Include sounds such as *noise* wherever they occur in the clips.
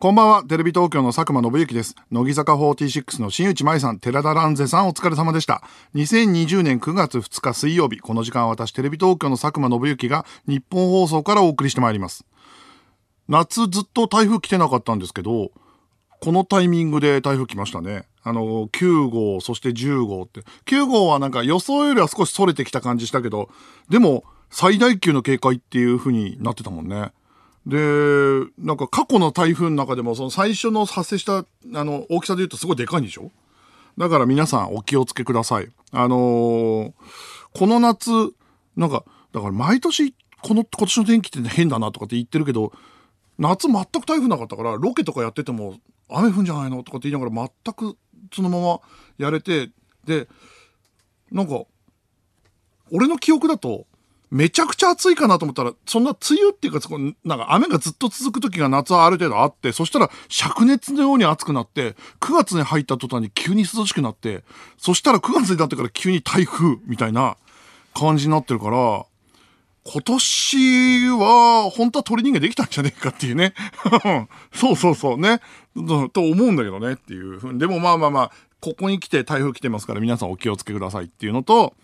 こんばんは、テレビ東京の佐久間信之です。乃木坂46の新内舞さん、寺田蘭世さん、お疲れ様でした。2020年9月2日水曜日、この時間は私、テレビ東京の佐久間信之が日本放送からお送りしてまいります。夏ずっと台風来てなかったんですけど、このタイミングで台風来ましたね。あの、9号、そして10号って。9号はなんか予想よりは少し逸れてきた感じしたけど、でも最大級の警戒っていう風になってたもんね。で、なんか過去の台風の中でも、その最初の発生した、あの、大きさで言うとすごいでかいんでしょ？だから皆さんお気をつけください。あのーこの夏、なんか、だから毎年、この、今年の天気って変だなとかって言ってるけど、夏全く台風なかったから、ロケとかやってても、雨降んじゃないのとかって言いながら全くそのままやれて、で、なんか、俺の記憶だと、めちゃくちゃ暑いかなと思ったら、そんな梅雨っていうか、なんか雨がずっと続く時が夏はある程度あって、そしたら灼熱のように暑くなって、9月に入った途端に急に涼しくなって、そしたら9月になってから急に台風みたいな感じになってるから、今年は本当は鳥人間できたんじゃねえかっていうね。*laughs* そうそうそうね。と思うんだけどねっていう。でもまあまあまあ、ここに来て台風来てますから皆さんお気をつけくださいっていうのと、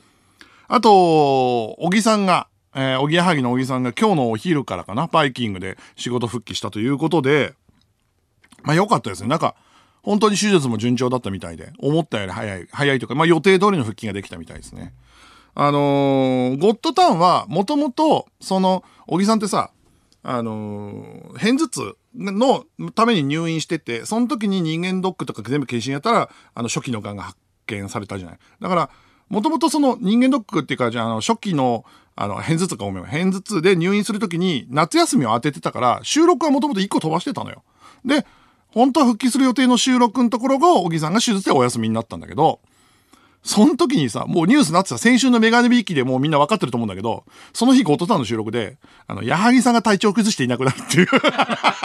あと、小木さんが、えー、おぎやはぎの小木さんが今日のお昼からかな、バイキングで仕事復帰したということで、まあ良かったですね。なんか、本当に手術も順調だったみたいで、思ったより早い、早いとか、まあ予定通りの復帰ができたみたいですね。あのーゴッドタウンは、もともと、その、小木さんってさ、あのー片頭痛のために入院してて、その時に人間ドックとか全部検診やったら、あの、初期の癌が発見されたじゃない。だから、もともとその人間ドックっていうか、じゃあ、あの、初期の、あの、片頭痛かごめん、片頭痛で入院する時に夏休みを当ててたから、収録はもともと1個飛ばしてたのよ。で、本当は復帰する予定の収録のところが、小木さんが手術でお休みになったんだけど、その時にさ、もうニュースになってた、先週のメガネビーキでもうみんな分かってると思うんだけど、その日、ゴッドタンの収録で、あの、矢作さんが体調を崩していなくなるっていう。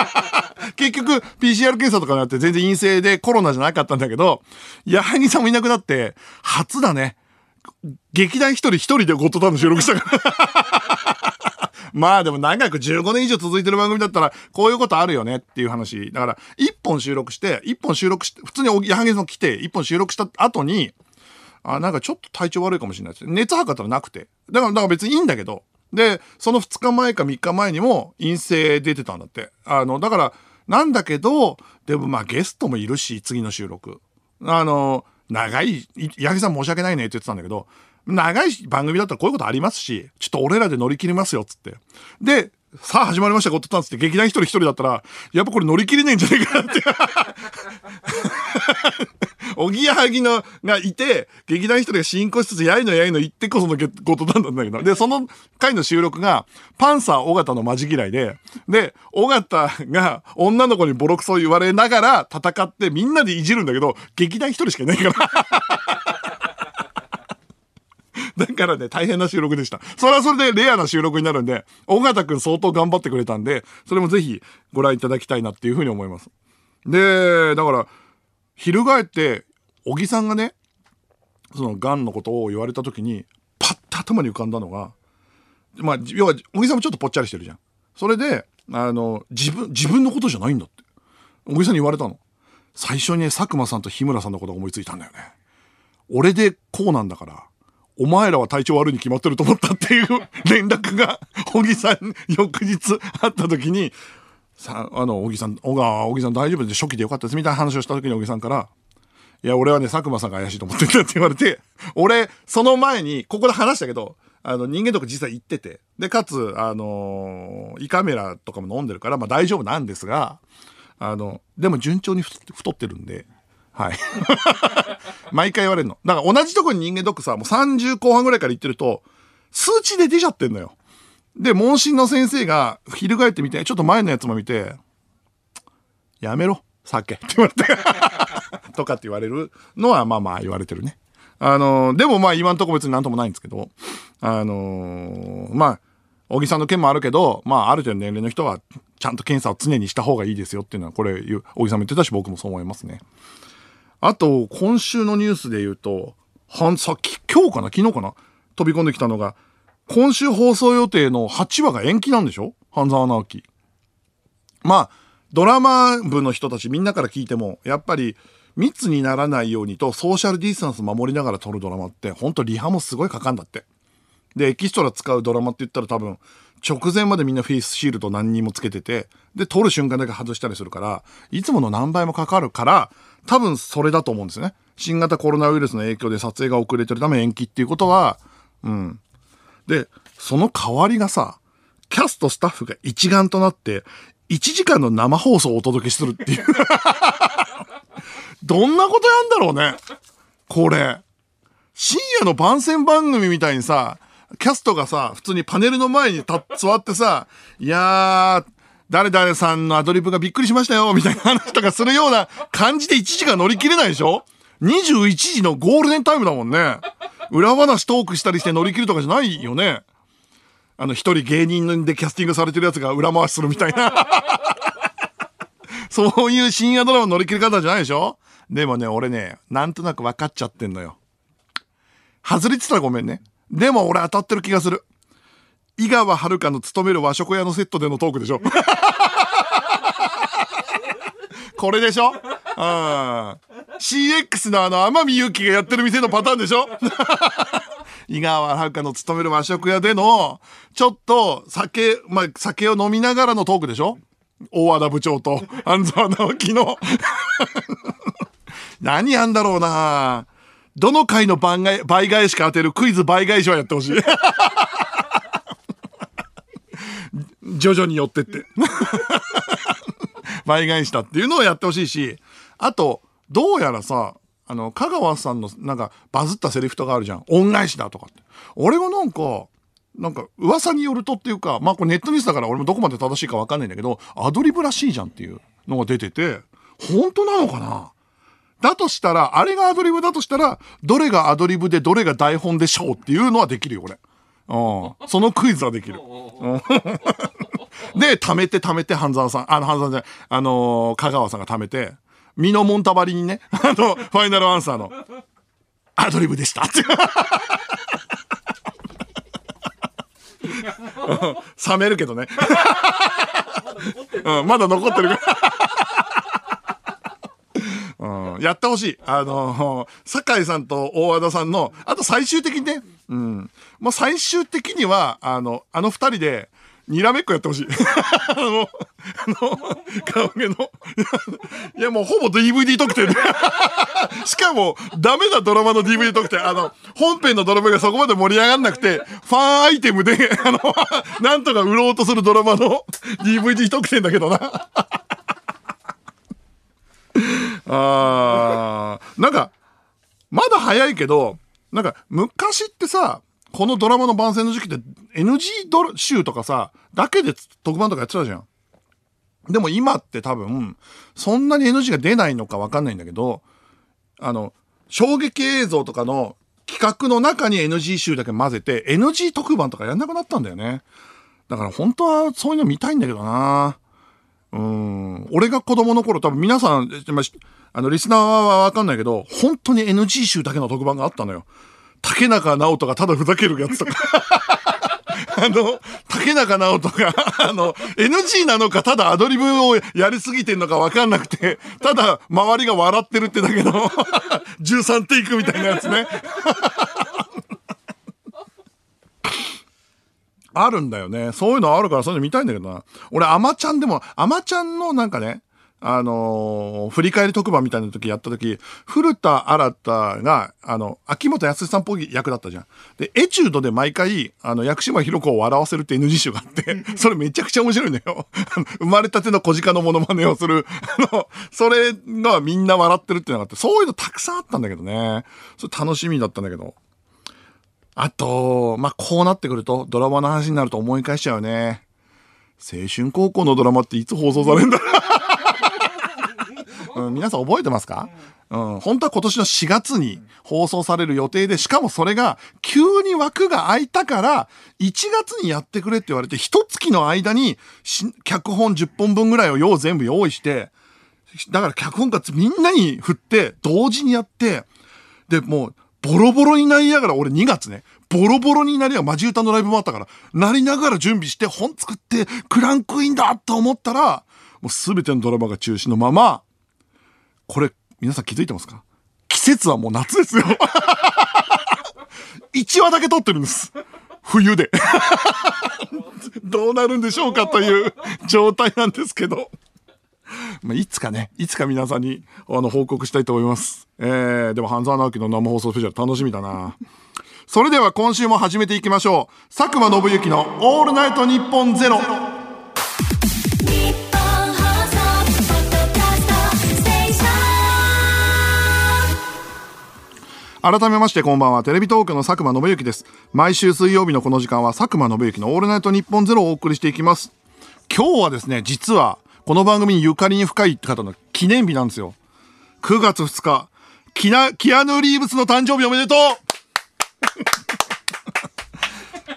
*laughs* 結局、PCR 検査とかになって全然陰性でコロナじゃなかったんだけど、矢作さんもいなくなって、初だね。劇団一人一人でゴッドタウンの収録したから。*laughs* まあでも長く15年以上続いてる番組だったら、こういうことあるよねっていう話。だから、1本収録して、1本収録して、普通に矢作さん来て、1本収録した後に、あ、なんかちょっと体調悪いかもしれないです。熱測ったらなくて。だから、だから別にいいんだけど。で、その2日前か3日前にも陰性出てたんだって。あの、だから、なんだけど、でもまあゲストもいるし、次の収録。あの、長い、八木さん申し訳ないねって言ってたんだけど、長い番組だったらこういうことありますし、ちょっと俺らで乗り切りますよ、つって。で、さあ始まりました、ゴッドタンつって劇団一人一人だったら、やっぱこれ乗り切れねえんじゃねえかなって。*laughs* おぎやはぎのがいて、劇団一人が進行しつつ、やいのやいの言ってこそのゴッドタンなんだけど。で、その回の収録が、パンサー尾形のマジ嫌いで、で、尾形が女の子にボロクソ言われながら戦ってみんなでいじるんだけど、劇団一人しかいないから。*laughs* だからね、大変な収録でした。それはそれでレアな収録になるんで、尾形くん相当頑張ってくれたんで、それもぜひご覧いただきたいなっていうふうに思います。で、だから、翻って、小木さんがね、その癌のことを言われた時に、パッと頭に浮かんだのが、まあ、要は、小木さんもちょっとぽっちゃりしてるじゃん。それで、あの、自分、自分のことじゃないんだって。小木さんに言われたの。最初にね、佐久間さんと日村さんのことが思いついたんだよね。俺でこうなんだから、お前らは体調悪いに決まってると思ったっていう *laughs* 連絡が、小木さん翌日あった時に、さあの、小木さん、小川、小木さん大丈夫で初期でよかったですみたいな話をした時に小木さんから、いや、俺はね、佐久間さんが怪しいと思ってんだって言われて、俺、その前に、ここで話したけど、あの、人間とか実際行ってて、で、かつ、あの胃カメラとかも飲んでるから、まあ大丈夫なんですが、あの、でも順調に太ってるんで、はい。*laughs* 毎回言われるの。だから同じとこに人間ドックさ、もう30後半ぐらいから行ってると、数値で出ちゃってんのよ。で、問診の先生が、翻ってみて、ちょっと前のやつも見て、やめろ、酒って言われて、*laughs* とかって言われるのは、まあまあ言われてるね。あのでもまあ今んとこ別になんともないんですけど、あのーまあ、小木さんの件もあるけど、まあある程度年齢の人は、ちゃんと検査を常にした方がいいですよっていうのは、これ、小木さんも言ってたし、僕もそう思いますね。あと、今週のニュースで言うと、はん、さっき、今日かな？昨日かな？飛び込んできたのが、今週放送予定の8話が延期なんでしょ？半沢直樹。まあ、ドラマ部の人たちみんなから聞いても、やっぱり密にならないようにとソーシャルディスタンス守りながら撮るドラマって、ほんとリハもすごいかかんだって。で、エキストラ使うドラマって言ったら多分、直前までみんなフェイスシールド何人もつけてて、で、撮る瞬間だけ外したりするから、いつもの何倍もかかるから、多分それだと思うんですよね。新型コロナウイルスの影響で撮影が遅れてるため延期っていうことは、うん。で、その代わりがさ、キャストスタッフが一丸となって、1時間の生放送をお届けするっていう *laughs* どんなことやんだろうね。これ。深夜の番宣番組みたいにさ、キャストがさ、普通にパネルの前に座ってさ、いやー、誰々さんのアドリブがびっくりしましたよ、みたいな話とかするような感じで1時間乗り切れないでしょ ?21 時のゴールデンタイムだもんね。裏話トークしたりして乗り切るとかじゃないよね？あの、一人芸人でキャスティングされてるやつが裏回しするみたいな。*laughs* そういう深夜ドラマ乗り切り方じゃないでしょ？でもね、俺ね、なんとなく分かっちゃってんのよ。外れてたらごめんね。でも俺当たってる気がする。井川遥の勤める和食屋のセットでのトークでしょ。*laughs* これでしょ？うん。CX のあの天海祐希がやってる店のパターンでしょ？*laughs* 井川遥の勤める和食屋での、ちょっと酒、まあ、酒を飲みながらのトークでしょ？大和田部長と安沢直樹の。*laughs* 何やんだろうな。どの回の倍倍返しか当てるクイズ倍返しはやってほしい徐々に寄ってって。*laughs* 倍返したっていうのをやってほしいし、あと、どうやらさ、あの、香川さんのなんかバズったセリフとかあるじゃん。恩返しだとかって。俺はなんか、なんか噂によるとっていうか、まあこれネットニュースだから俺もどこまで正しいかわかんないんだけど、アドリブらしいじゃんっていうのが出てて、本当なのかな？だとしたら、あれがアドリブだとしたら、どれがアドリブでどれが台本でしょうっていうのはできるよ、俺。うん。そのクイズはできる。*laughs* *laughs* で、貯めて貯めて、半沢さん、あの、半沢じゃない、あのー、香川さんが貯めて、身のもんたばりにね、*laughs* あの、ファイナルアンサーの、アドリブでした。*laughs* 冷めるけどね。うん、まだ残ってる。うん、やってほしい。あの、酒井さんと大和田さんの、あと最終的にね、うん。まあ、最終的には、あの、あの二人で、にらめっこやってほしい。*laughs* あの、あの、顔毛の、いやもうほぼ DVD 特典で。*laughs* しかも、ダメなドラマの DVD 特典。あの、本編のドラマがそこまで盛り上がんなくて、ファンアイテムで、あの、なんとか売ろうとするドラマの DVD 特典だけどな。*laughs* あー、なんか、まだ早いけど、なんか、昔ってさ、このドラマの番宣の時期って NG ドラ集とかさ、だけで特番とかやってたじゃん。でも今って多分、そんなに NG が出ないのかわかんないんだけど、あの、衝撃映像とかの企画の中に NG 集だけ混ぜて、NG 特番とかやんなくなったんだよね。だから本当はそういうの見たいんだけどなうん。俺が子供の頃多分皆さん、あの、リスナーはわかんないけど、本当に NG 集だけの特番があったのよ。竹中直人がただふざけるやつとか。*laughs* あの、竹中直人が、あの、NG なのか、ただアドリブをやりすぎてんのかわかんなくて、ただ周りが笑ってるってだけの、*laughs* 13テイクみたいなやつね。*laughs* あるんだよね。そういうのあるから、そういうの見たいんだけどな。俺、アマちゃんでも、アマちゃんのなんかね、あのー、振り返り特番みたいな時やった時、古田新太が、あの、秋元康さんっぽい役だったじゃん。で、エチュードで毎回、あの、薬師丸ひろ子を笑わせるって NG 集があって、*laughs* それめちゃくちゃ面白いんだよ。*laughs* 生まれたての小鹿のモノマネをする。あの、それがみんな笑ってるっていうのがあって、そういうのたくさんあったんだけどね。それ楽しみだったんだけど。あと、まあ、こうなってくると、ドラマの話になると思い返しちゃうね。青春高校のドラマっていつ放送されるんだうん、皆さん覚えてますか、うん、本当は今年の4月に放送される予定で、しかもそれが急に枠が空いたから、1月にやってくれって言われて、一月の間に脚本10本分ぐらいを用全部用意して、だから脚本家みんなに振って、同時にやって、で、もう、ボロボロになりながら、俺2月ね、ボロボロになりながら、マジ歌のライブもあったから、なりながら準備して、本作って、クランクインだと思ったら、もう全てのドラマが中止のまま、これ、皆さん気づいてますか？季節はもう夏ですよ。*laughs* 1話だけ撮ってるんです。冬で。*laughs* どうなるんでしょうかという状態なんですけど。まあ、いつかね、いつか皆さんにあの報告したいと思います。えー、でも半沢直樹の生放送スペシャル楽しみだな。それでは今週も始めていきましょう。佐久間信之のオールナイトニッポンゼロ。改めましてこんばんは。テレビ東京の佐久間信之です。毎週水曜日のこの時間は佐久間信之のオールナイトニッポンゼロをお送りしていきます。今日はですね実はこの番組にゆかりに深い方の記念日なんですよ。9月2日キナキアヌ・リーブスの誕生日おめでと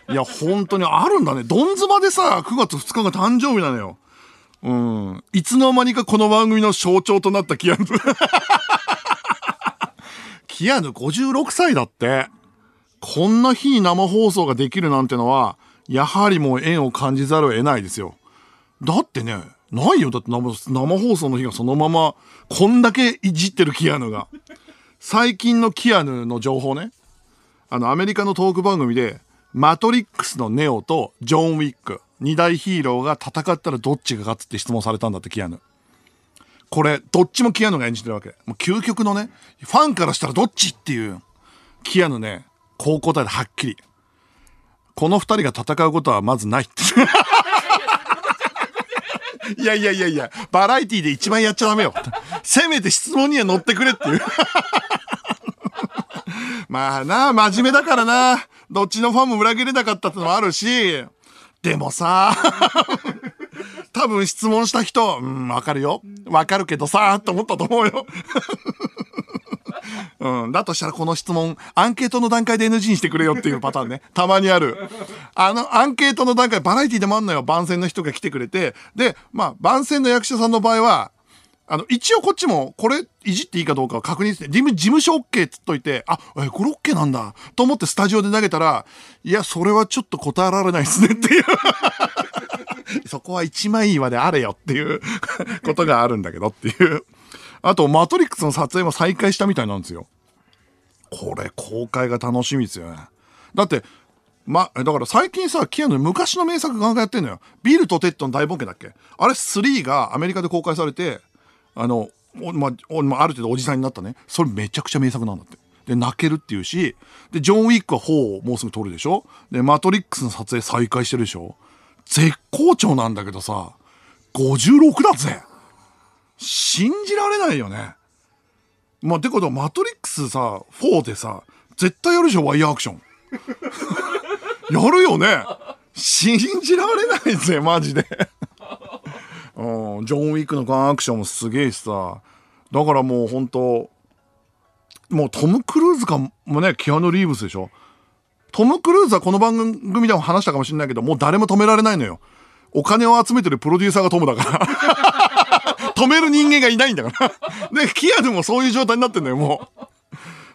う! *laughs* いや本当にあるんだね。ドンズバでさ9月2日が誕生日なのよ。うん。いつの間にかこの番組の象徴となったキアヌキアヌ56歳だって。こんな日に生放送ができるなんてのは、やはりもう縁を感じざるを得ないですよ。だってね、ないよ。だって生放送の日がそのまま、こんだけいじってるキアヌが。最近のキアヌの情報ね。あの、アメリカのトーク番組で、マトリックスのネオとジョン・ウィック、二大ヒーローが戦ったらどっちが勝つって質問されたんだって、キアヌ。これ、どっちもキアヌが演じてるわけ。もう究極のね、ファンからしたらどっちっていう、キアヌね、こう答えではっきり。この二人が戦うことはまずないって。*laughs* いやいやいやいや、バラエティで一番やっちゃダメよ。せめて質問には乗ってくれっていう。*laughs* まあな、真面目だからな。どっちのファンも裏切れなかったってのもあるし、でもさ、多分質問した人、うん、わかるよ。わかるけどさ、と思ったと思うよ。*laughs* うん。だとしたらこの質問、アンケートの段階で NG にしてくれよっていうパターンね。たまにある。あの、アンケートの段階、バラエティでもあんのよ。番宣の人が来てくれて。で、まあ、番宣の役者さんの場合は、あの、一応こっちも、これ、いじっていいかどうかを確認して、事務、事務所 OK っつっといて、あ、え、これ OK なんだ。と思ってスタジオで投げたら、いや、それはちょっと答えられないですねっていう *laughs* そこは一枚岩であれよっていう *laughs* ことがあるんだけどっていう。あと、マトリックスの撮影も再開したみたいなんですよ。これ、公開が楽しみですよね。だって、ま、だから最近さ、キアヌ昔の名作ガンガンやってんのよ。ビルとテッドの大冒険だっけ？あれ3がアメリカで公開されて、あの、まあ、ある程度おじさんになったね。それめちゃくちゃ名作なんだって。で、泣けるっていうし、で、ジョン・ウィックは4をもうすぐ撮るでしょ？で、マトリックスの撮影再開してるでしょ？絶好調なんだけどさ、56だぜ。信じられないよね。まあ、てことは、マトリックスさ、4でさ、絶対やるでしょ、ワイヤーアクション。*laughs* やるよね。信じられないぜ、マジで。*laughs* うん、ジョン・ウィックのガンアクションもすげえしさ。だからもう本当もうトム・クルーズかもねキアヌ・リーブスでしょ。トム・クルーズはこの番組でも話したかもしれないけどもう誰も止められないのよ。お金を集めてるプロデューサーがトムだから。*laughs* 止める人間がいないんだから。*laughs* でキアヌもそういう状態になってんのよもう。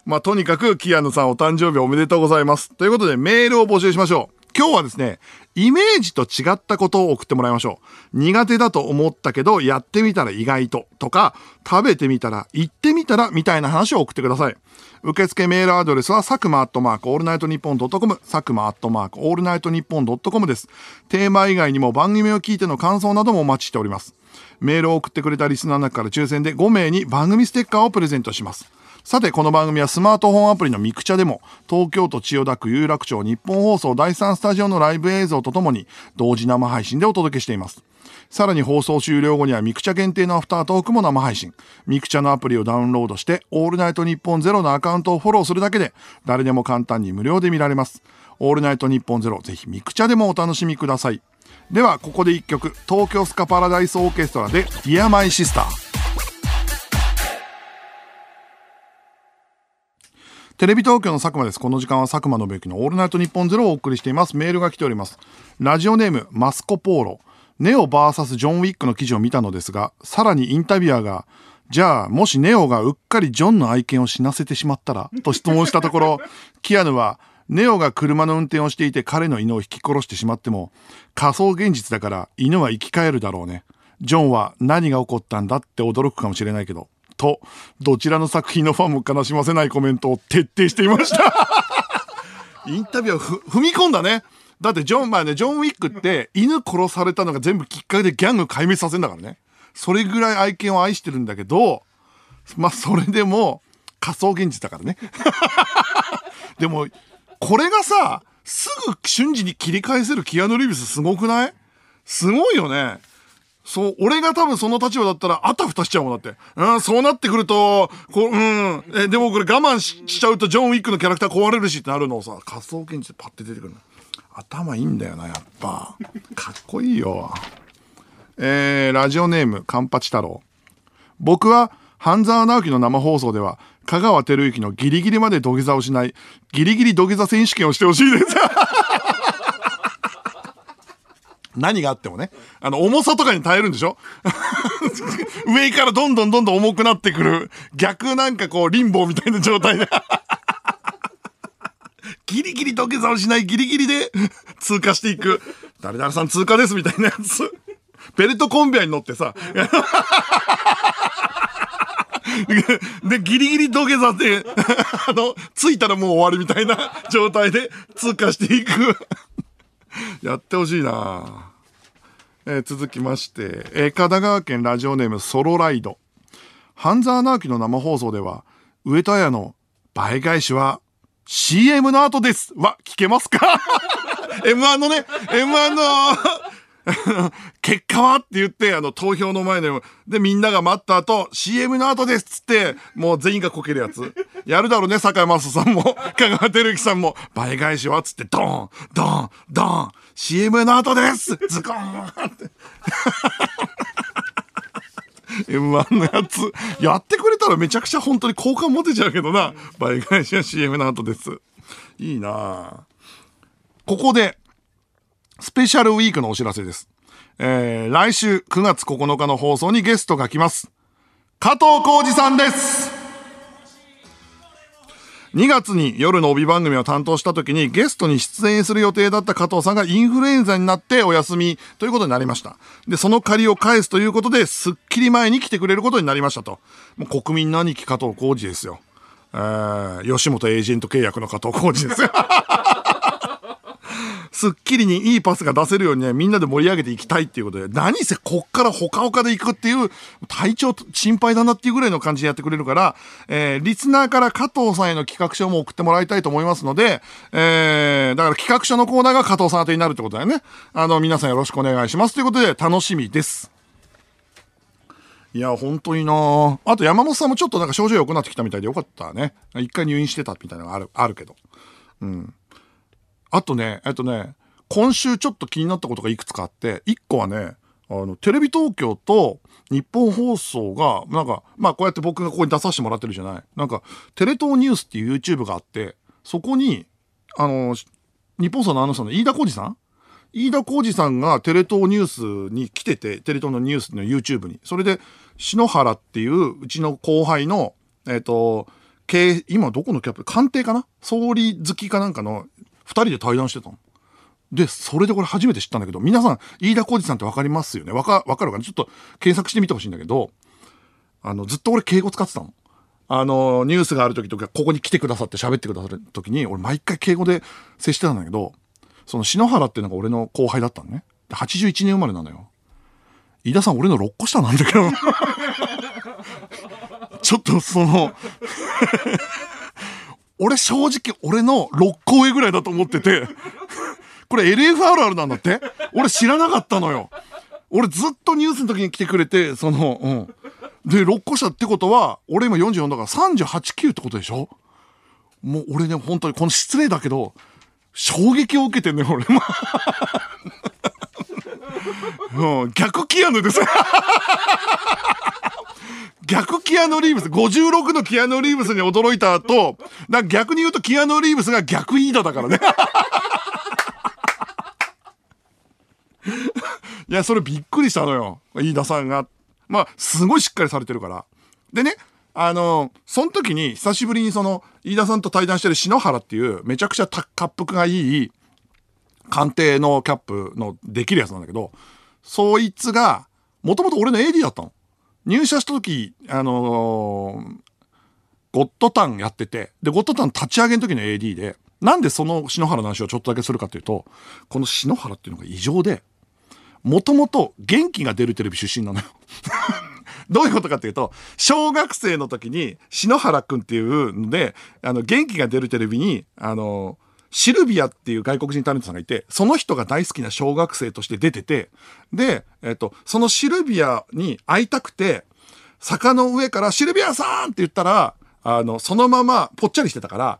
まあとにかくキアヌさんお誕生日おめでとうございます。ということでメールを募集しましょう。今日はですね、イメージと違ったことを送ってもらいましょう。苦手だと思ったけど、やってみたら意外と、とか、食べてみたら、行ってみたら、みたいな話を送ってください。受付メールアドレスは、佐久間アットマークオールナイトニッポンドットコム、佐久間アットマークオールナイトニッポンドットコムです。テーマ以外にも番組を聞いての感想などもお待ちしております。メールを送ってくれたリスナーの中から抽選で5名に番組ステッカーをプレゼントします。さてこの番組はスマートフォンアプリのミクチャでも東京都千代田区有楽町ニッポン放送第3スタジオのライブ映像とともに同時生配信でお届けしていますさらに放送終了後にはミクチャ限定のアフタートークも生配信ミクチャのアプリをダウンロードしてオールナイトニッポンゼロのアカウントをフォローするだけで誰でも簡単に無料で見られますオールナイトニッポンゼロぜひミクチャでもお楽しみくださいではここで1曲東京スカパラダイスオーケストラで「Dear My Sister」テレビ東京の佐久間です。この時間は佐久間宣行のオールナイトニッポンゼロをお送りしています。メールが来ております。ラジオネーム、マスコポーロ。ネオ VS ジョン・ウィックの記事を見たのですが、さらにインタビュアーが、じゃあ、もしネオがうっかりジョンの愛犬を死なせてしまったらと質問したところ、*laughs* キアヌは、ネオが車の運転をしていて彼の犬を引き殺してしまっても、仮想現実だから犬は生き返るだろうね。ジョンは何が起こったんだって驚くかもしれないけど、と、どちらの作品のファンも悲しませないコメントを徹底していました。*laughs* インタビューをふ踏み込んだね。だってジョン、まあね、ジョン・ウィックって犬殺されたのが全部きっかけでギャング壊滅させんだからね。それぐらい愛犬を愛してるんだけど、まあそれでも仮想現実だからね。*laughs* でも、これがさ、すぐ瞬時に切り返せるキアヌ・リーブスすごくない？すごいよね。そう、俺が多分その立場だったら、あたふたしちゃうもんだって。うん、そうなってくると、こう、うん、え、でもこれ我慢しちゃうとジョン・ウィックのキャラクター壊れるしってなるのをさ、仮想現実でパッて出てくるの。頭いいんだよな、やっぱ。かっこいいよ。えー、ラジオネーム、カンパチ太郎。僕は、半沢直樹の生放送では、香川照之のギリギリまで土下座をしない、ギリギリ土下座選手権をしてほしいです。*laughs* 何があってもね。あの、重さとかに耐えるんでしょ？*laughs* 上からどんどんどんどん重くなってくる。逆なんかこう、リンボーみたいな状態で。ギリギリ土下座をしないギリギリで *laughs* 通過していく。誰々さん通過ですみたいなやつ。ベルトコンベアに乗ってさ。*laughs* で、ギリギリ土下座で、*laughs* あの、着いたらもう終わりみたいな状態で通過していく。やってほしいなえー続きまして、えー神奈川県ラジオネームソロライド。半沢直樹の生放送では、上戸彩の倍返しは CM の後です。は聞けますか *laughs* ?M1 のね、M1 の。*laughs* 結果は？って言って、あの、投票の前で、で、みんなが待った後、CM の後です。っつって、もう全員がこけるやつ。やるだろうね、坂井正さんも、*laughs* 香川照之さんも、倍返しは？っつって、ドーン、ドーン、ドーン、CM の後です。ズコーンって。M1 のやつ、やってくれたらめちゃくちゃ本当に好感持てちゃうけどな。倍返しは CM の後です。いいなあここで、スペシャルウィークのお知らせです。えー、来週9月9日の放送にゲストが来ます。加藤浩二さんです2月に夜の帯番組を担当した時にゲストに出演する予定だった加藤さんがインフルエンザになってお休みということになりました。で、その借りを返すということで、すっきり前に来てくれることになりましたと。もう国民の兄貴加藤浩二ですよ。えー、吉本エージェント契約の加藤浩二ですよ。すっきりにいいパスが出せるようにね、みんなで盛り上げていきたいっていうことで、何せこっからほかほかで行くっていう、体調心配だなっていうぐらいの感じでやってくれるから、えー、リスナーから加藤さんへの企画書も送ってもらいたいと思いますので、えー、だから企画書のコーナーが加藤さん宛てになるってことだよね。あの、皆さんよろしくお願いしますということで、楽しみです。いや、本当になあと山本さんもちょっとなんか症状良くなってきたみたいでよかったね。一回入院してたみたいなのがある、あるけど。うんあとね、えっとね、今週ちょっと気になったことがいくつかあって、一個はね、あの、テレビ東京と日本放送が、なんか、まあこうやって僕がここに出させてもらってるじゃない。なんか、テレ東ニュースっていう YouTube があって、そこに、あの、日本放送のアナウンサーの飯田浩二さん？飯田浩二さんがテレ東ニュースに来てて、テレ東のニュースの YouTube に。それで、篠原っていううちの後輩の、えっ、と、今どこのキャップ官邸かな？総理好きかなんかの二人で対談してたの。で、それでこれ初めて知ったんだけど、皆さん、飯田浩二さんってわかりますよね？わか、わかるかな？ちょっと検索してみてほしいんだけど、あの、ずっと俺敬語使ってたの。あの、ニュースがある時とか、ここに来てくださって喋ってくださる時に、俺毎回敬語で接してたんだけど、その篠原っていうのが俺の後輩だったのね。81年生まれなのよ。飯田さん俺の6個下なんだけど。ちょっとその、俺正直俺の6個上ぐらいだと思ってて、*laughs* これ LFRR なんだって？俺知らなかったのよ。俺ずっとニュースの時に来てくれて、その、うん。で、6個下ってことは、俺今44だから38、9ってことでしょ？もう俺ね、本当にこの失礼だけど、衝撃を受けてんね、俺も。*laughs* うん、逆キアヌです。*laughs* 逆キアヌ・リーブス、56のキアヌ・リーブスに驚いた後、な逆に言うとキアヌ・リーブスが逆イーダだからね。*laughs* いや、それびっくりしたのよ。飯田さんが。まあ、すごいしっかりされてるから。でね、あの、その時に久しぶりにその、飯田さんと対談してる篠原っていう、めちゃくちゃ滑腹がいい、官邸のキャップのできるやつなんだけど、そいつが、もともと俺の AD だったの。入社した時、あのー、ゴッドタンやってて、で、ゴッドタン立ち上げの時の AD で、なんでその篠原の話をちょっとだけするかというと、この篠原っていうのが異常で、もともと元気が出るテレビ出身なのよ。*laughs* どういうことかっていうと、小学生の時に篠原くんっていうので、あの、元気が出るテレビに、あの、シルビアっていう外国人タレントさんがいて、その人が大好きな小学生として出てて、で、えっと、そのシルビアに会いたくて、坂の上からシルビアさん！って言ったら、あの、そのままぽっちゃりしてたから、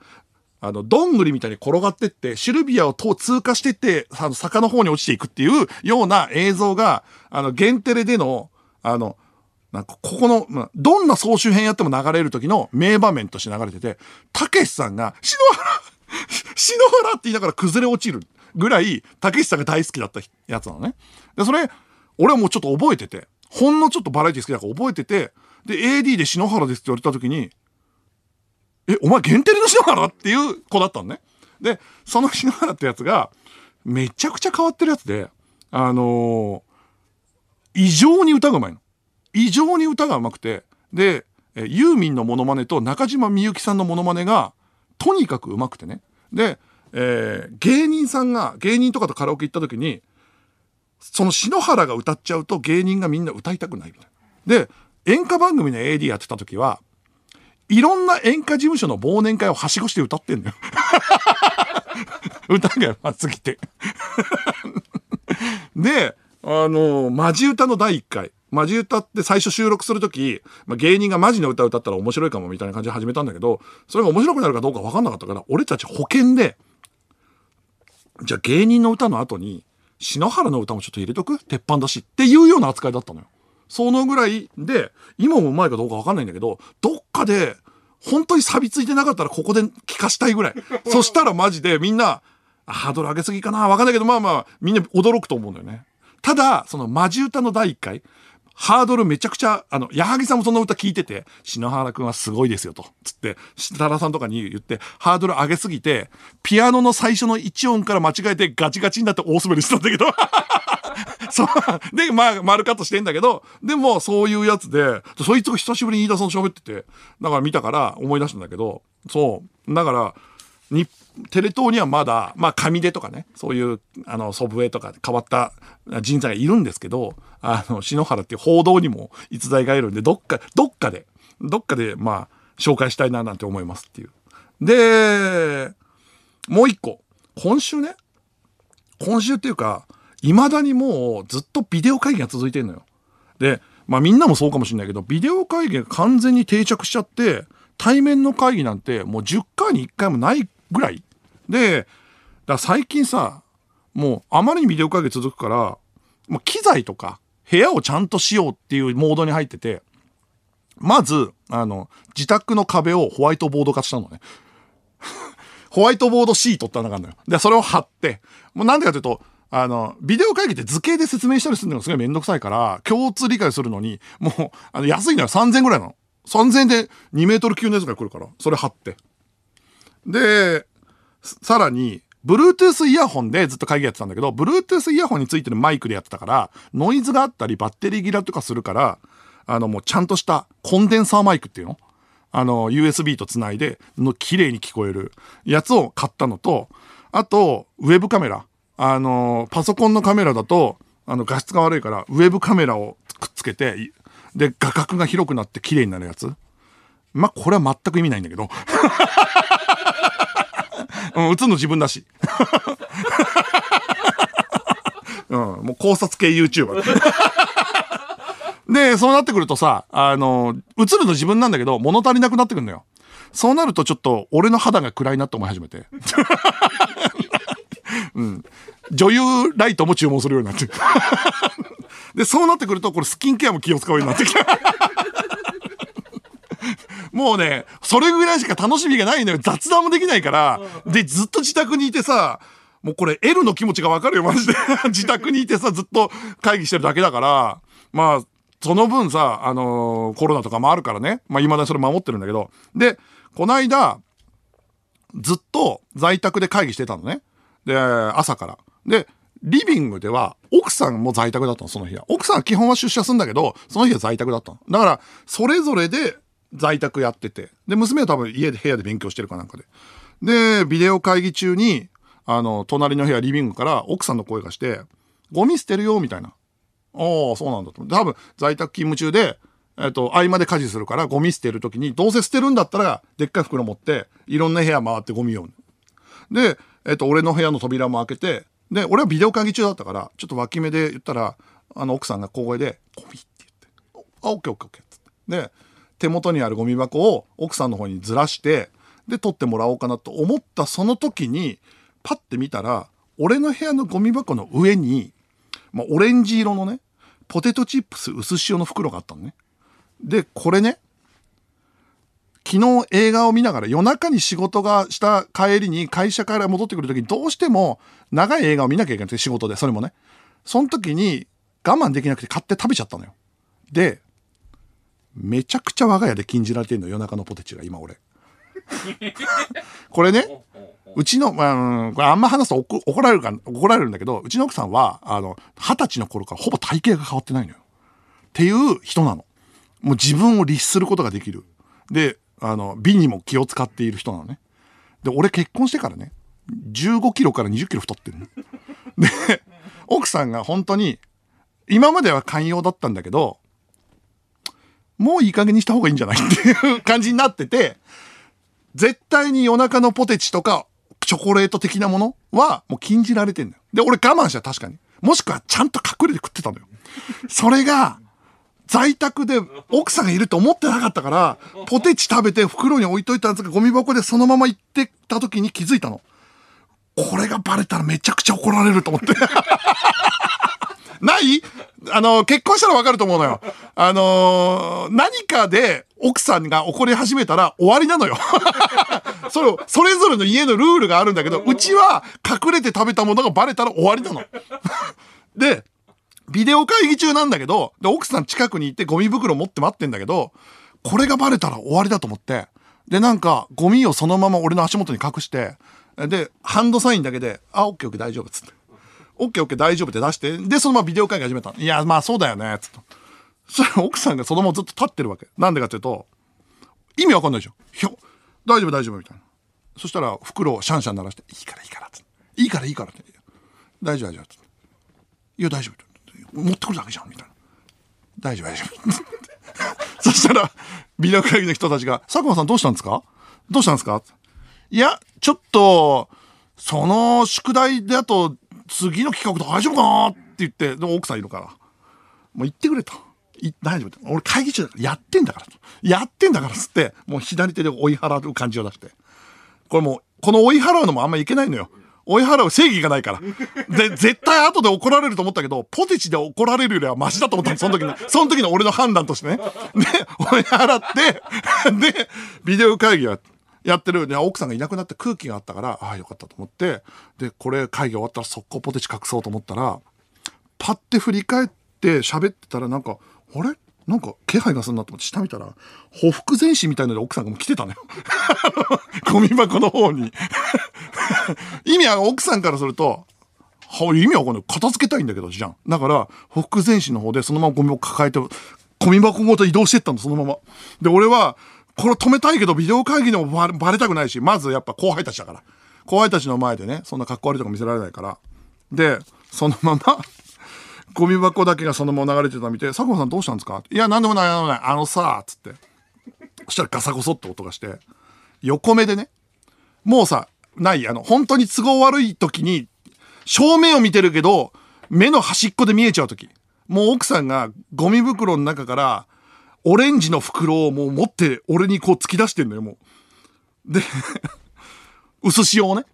あの、どんぐりみたいに転がってって、シルビアを通過してって、あの、坂の方に落ちていくっていうような映像が、あの、ゲンテレでの、あの、なんか、ここの、まあ、どんな総集編やっても流れる時の名場面として流れてて、たけしさんが、篠原篠原って言いながら崩れ落ちるぐらい、たけしさんが大好きだったやつなのね。で、それ、俺はもうちょっと覚えてて、ほんのちょっとバラエティ好きだから覚えてて、で、AD で篠原ですって言われた時に、え、お前限定の篠原っていう子だったのね。で、その篠原ってやつが、めちゃくちゃ変わってるやつで、あのー、異常に歌がうまいの。異常に歌がうまくて、で、ユーミンのモノマネと中島みゆきさんのモノマネが、とにかくうまくてね。で、えー、芸人さんが、芸人とかとカラオケ行った時に、その篠原が歌っちゃうと芸人がみんな歌いたくないみたいな。で、演歌番組の AD やってた時は、いろんな演歌事務所の忘年会をはしごして歌ってんのよ。*laughs* 歌がうますぎて *laughs* で、あの、マジ歌の第1回。マジ歌って最初収録するとき、まあ、芸人がマジの歌歌ったら面白いかもみたいな感じで始めたんだけど、それが面白くなるかどうか分かんなかったから、俺たち保険で、じゃあ芸人の歌の後に、篠原の歌もちょっと入れとく？鉄板だしっていうような扱いだったのよ。そのぐらいで、今もうまいかどうか分かんないんだけど、どっかで、本当に錆びついてなかったらここで聞かしたいぐらい。そしたらマジでみんな、ハードル上げすぎかな分かんないけど、まあまあ、みんな驚くと思うんだよね。ただ、そのマジ歌の第1回、ハードルめちゃくちゃ、あの、矢作さんもその歌聞いてて、篠原くんはすごいですよと、つって、設楽さんとかに言って、ハードル上げすぎて、ピアノの最初の1音から間違えてガチガチになって大滑りしたんだけど、*laughs* そう。で、まあ、丸カットしてんだけど、でも、そういうやつで、そいつが久しぶりに飯田さん喋ってて、だから見たから思い出したんだけど、そう。だから、日テレ東にはまだ、まあ、上出とかね、そういう、あの、祖父江とか変わった人材がいるんですけど、あの、篠原っていう報道にも逸材がいるんで、どっか、どっかで、どっかで、まあ、紹介したいななんて思いますっていう。で、もう一個。今週ね、今週っていうか、未だにもうずっとビデオ会議が続いてるのよ。で、まあみんなもそうかもしれないけど、ビデオ会議が完全に定着しちゃって、対面の会議なんてもう10回に1回もないぐらいで、だ最近さ、もうあまりにビデオ会議続くから、もう機材とか部屋をちゃんとしようっていうモードに入ってて、まず、あの、自宅の壁をホワイトボード化したのね。*laughs* ホワイトボードシートってのがあるのよ。で、それを貼って、もうなんでかというと、あの、ビデオ会議って図形で説明したりするのがすごいめんどくさいから、共通理解するのに、もう、あの、安いのよ。3000ぐらいなの。3000で2メートル級のやつが来るから、それ貼って。で、さらに、Bluetooth イヤホンでずっと会議やってたんだけど、Bluetooth イヤホンについてるマイクでやってたから、ノイズがあったり、バッテリー切らとかするから、あの、もうちゃんとしたコンデンサーマイクっていうの？あの、USB と繋いで、の、綺麗に聞こえるやつを買ったのと、あと、ウェブカメラ。あの、パソコンのカメラだと、あの、画質が悪いから、ウェブカメラをくっつけて、で、画角が広くなって綺麗になるやつ。まあ、これは全く意味ないんだけど。うん、映るの自分だし。*laughs* うん、もう考察系 YouTuber。で、そうなってくるとさ、あの、映るの自分なんだけど、物足りなくなってくるのよ。そうなるとちょっと、俺の肌が暗いなって思い始めて。*laughs* うん。女優ライトも注文するようになって。で、そうなってくると、これスキンケアも気を使うようになってきた。もうね、それぐらいしか楽しみがないのよ。雑談もできないから。で、ずっと自宅にいてさ、もうこれ L の気持ちがわかるよ、マジで。*laughs* 自宅にいてさ、ずっと会議してるだけだから、まあ、その分さ、あのー、コロナとかもあるからね。まあ、未だにそれ守ってるんだけど。で、この間、ずっと在宅で会議してたのね。で、朝から。で、リビングでは奥さんも在宅だったの、その日は。奥さんは基本は出社するんだけど、その日は在宅だったの。だから、それぞれで在宅やってて。で、娘は多分家で部屋で勉強してるかなんかで。で、ビデオ会議中に、あの、隣の部屋リビングから奥さんの声がして、ゴミ捨てるよ、みたいな。ああ、そうなんだと。多分、在宅勤務中で、えっと、合間で家事するから、ゴミ捨てるときに、どうせ捨てるんだったら、でっかい袋持って、いろんな部屋回ってゴミを。で、えっと、俺の部屋の扉も開けて、で、俺はビデオ会議中だったから、ちょっと脇目で言ったら、あの、奥さんが小声で、ゴミって言って、あ、オッケーオッケーオッケーって。で、手元にあるゴミ箱を奥さんの方にずらして、で、取ってもらおうかなと思ったその時に、パッて見たら、俺の部屋のゴミ箱の上に、まあ、オレンジ色のね、ポテトチップス薄塩の袋があったのね。で、これね、昨日映画を見ながら夜中に仕事がした帰りに会社から戻ってくる時にどうしても長い映画を見なきゃいけないんですよ仕事で、それもね。その時に我慢できなくて買って食べちゃったのよ。で、めちゃくちゃ我が家で禁じられてるの夜中のポテチが今俺。これね、うちの、まあ、これあんま話すと怒られるか、怒られるんだけど、うちの奥さんは、あの、二十歳の頃からほぼ体型が変わってないのよ。っていう人なの。もう自分を律することができる。で、あの、美にも気を使っている人なのね。で、俺結婚してからね、15キロから20キロ太ってるの。で、奥さんが本当に、今までは寛容だったんだけど、もういい加減にした方がいいんじゃないっていう感じになってて、絶対に夜中のポテチとかチョコレート的なものはもう禁じられてんだよ。で、俺我慢した確かに。もしくはちゃんと隠れて食ってたのよ。それが、在宅で奥さんがいると思ってなかったから、ポテチ食べて袋に置いといたんですが、ゴミ箱でそのまま行ってた時に気づいたの。これがバレたらめちゃくちゃ怒られると思って。ない？あの、結婚したらわかると思うのよ。あの、何かで奥さんが怒り始めたら終わりなのよ。*laughs* それそれぞれの家のルールがあるんだけど、うちは隠れて食べたものがバレたら終わりなの。*laughs* で、ビデオ会議中なんだけど、で、奥さん近くに行ってゴミ袋持って待ってんだけど、これがバレたら終わりだと思って、で、なんか、ゴミをそのまま俺の足元に隠して、で、ハンドサインだけで、あ、オッケーオッケー大丈夫っつって。オッケーオッケー大丈夫って出して、で、そのままビデオ会議始めたいや、まあそうだよね、つって。そ奥さんがそのままずっと立ってるわけ。なんでかっていうと、意味わかんないでしょ。ひょ、大丈夫大丈夫みたいな。そしたら袋をシャンシャン鳴らして、いいからいいからって。いいからいいからって。大丈夫大丈夫って。いや大丈夫って。持ってくるだけじゃんみたいな。大丈夫大丈夫。*laughs* そしたら、ビデオ会議の人たちが、佐久間さんどうしたんですか？どうしたんですか？いや、ちょっと、その宿題だと次の企画大丈夫かなって言って、でも奥さんいるから、もう言ってくれと。大丈夫俺会議中だからやってんだからと。やってんだからっつって、もう左手で追い払う感じを出して。これもう、この追い払うのもあんまいけないのよ。追い払う正義がないから。で、*laughs* 絶対後で怒られると思ったけど、ポテチで怒られるよりはマシだと思ったの、その時の。その時の俺の判断としてね。で、追い払って、で、ビデオ会議ややってる。で、奥さんがいなくなって空気があったから、ああ、よかったと思って、で、これ会議終わったら速攻ポテチ隠そうと思ったら、パッて振り返って喋ってたらなんか、あれ？なんか気配がするなと思って下見たら、ほふ前進みたいので奥さんがもう来てたのよ。*laughs* ゴミ箱の方に意味は奥さんからすると、は意味わかんない。片付けたいんだけど、じゃん。だから、ほふ前進の方でそのままゴミを抱えて、ゴミ箱ごと移動してったの、そのまま。で、俺は、これ止めたいけど、ビデオ会議でもバレバレたくないし、まずやっぱ後輩たちだから。後輩たちの前でね、そんな格好悪いとか見せられないから。で、そのまま *laughs* ゴミ箱だけがそのまま流れてたの見て、佐久間さんどうしたんですか？いや、なんでもない、なんでもない。あのさ、つって。そしたらガサゴソって音がして、横目でね、もうさ、ない、あの、本当に都合悪い時に、正面を見てるけど、目の端っこで見えちゃう時。もう奥さんがゴミ袋の中から、オレンジの袋をもう持って俺にこう突き出してんのよ、もう。で *laughs* 薄塩をね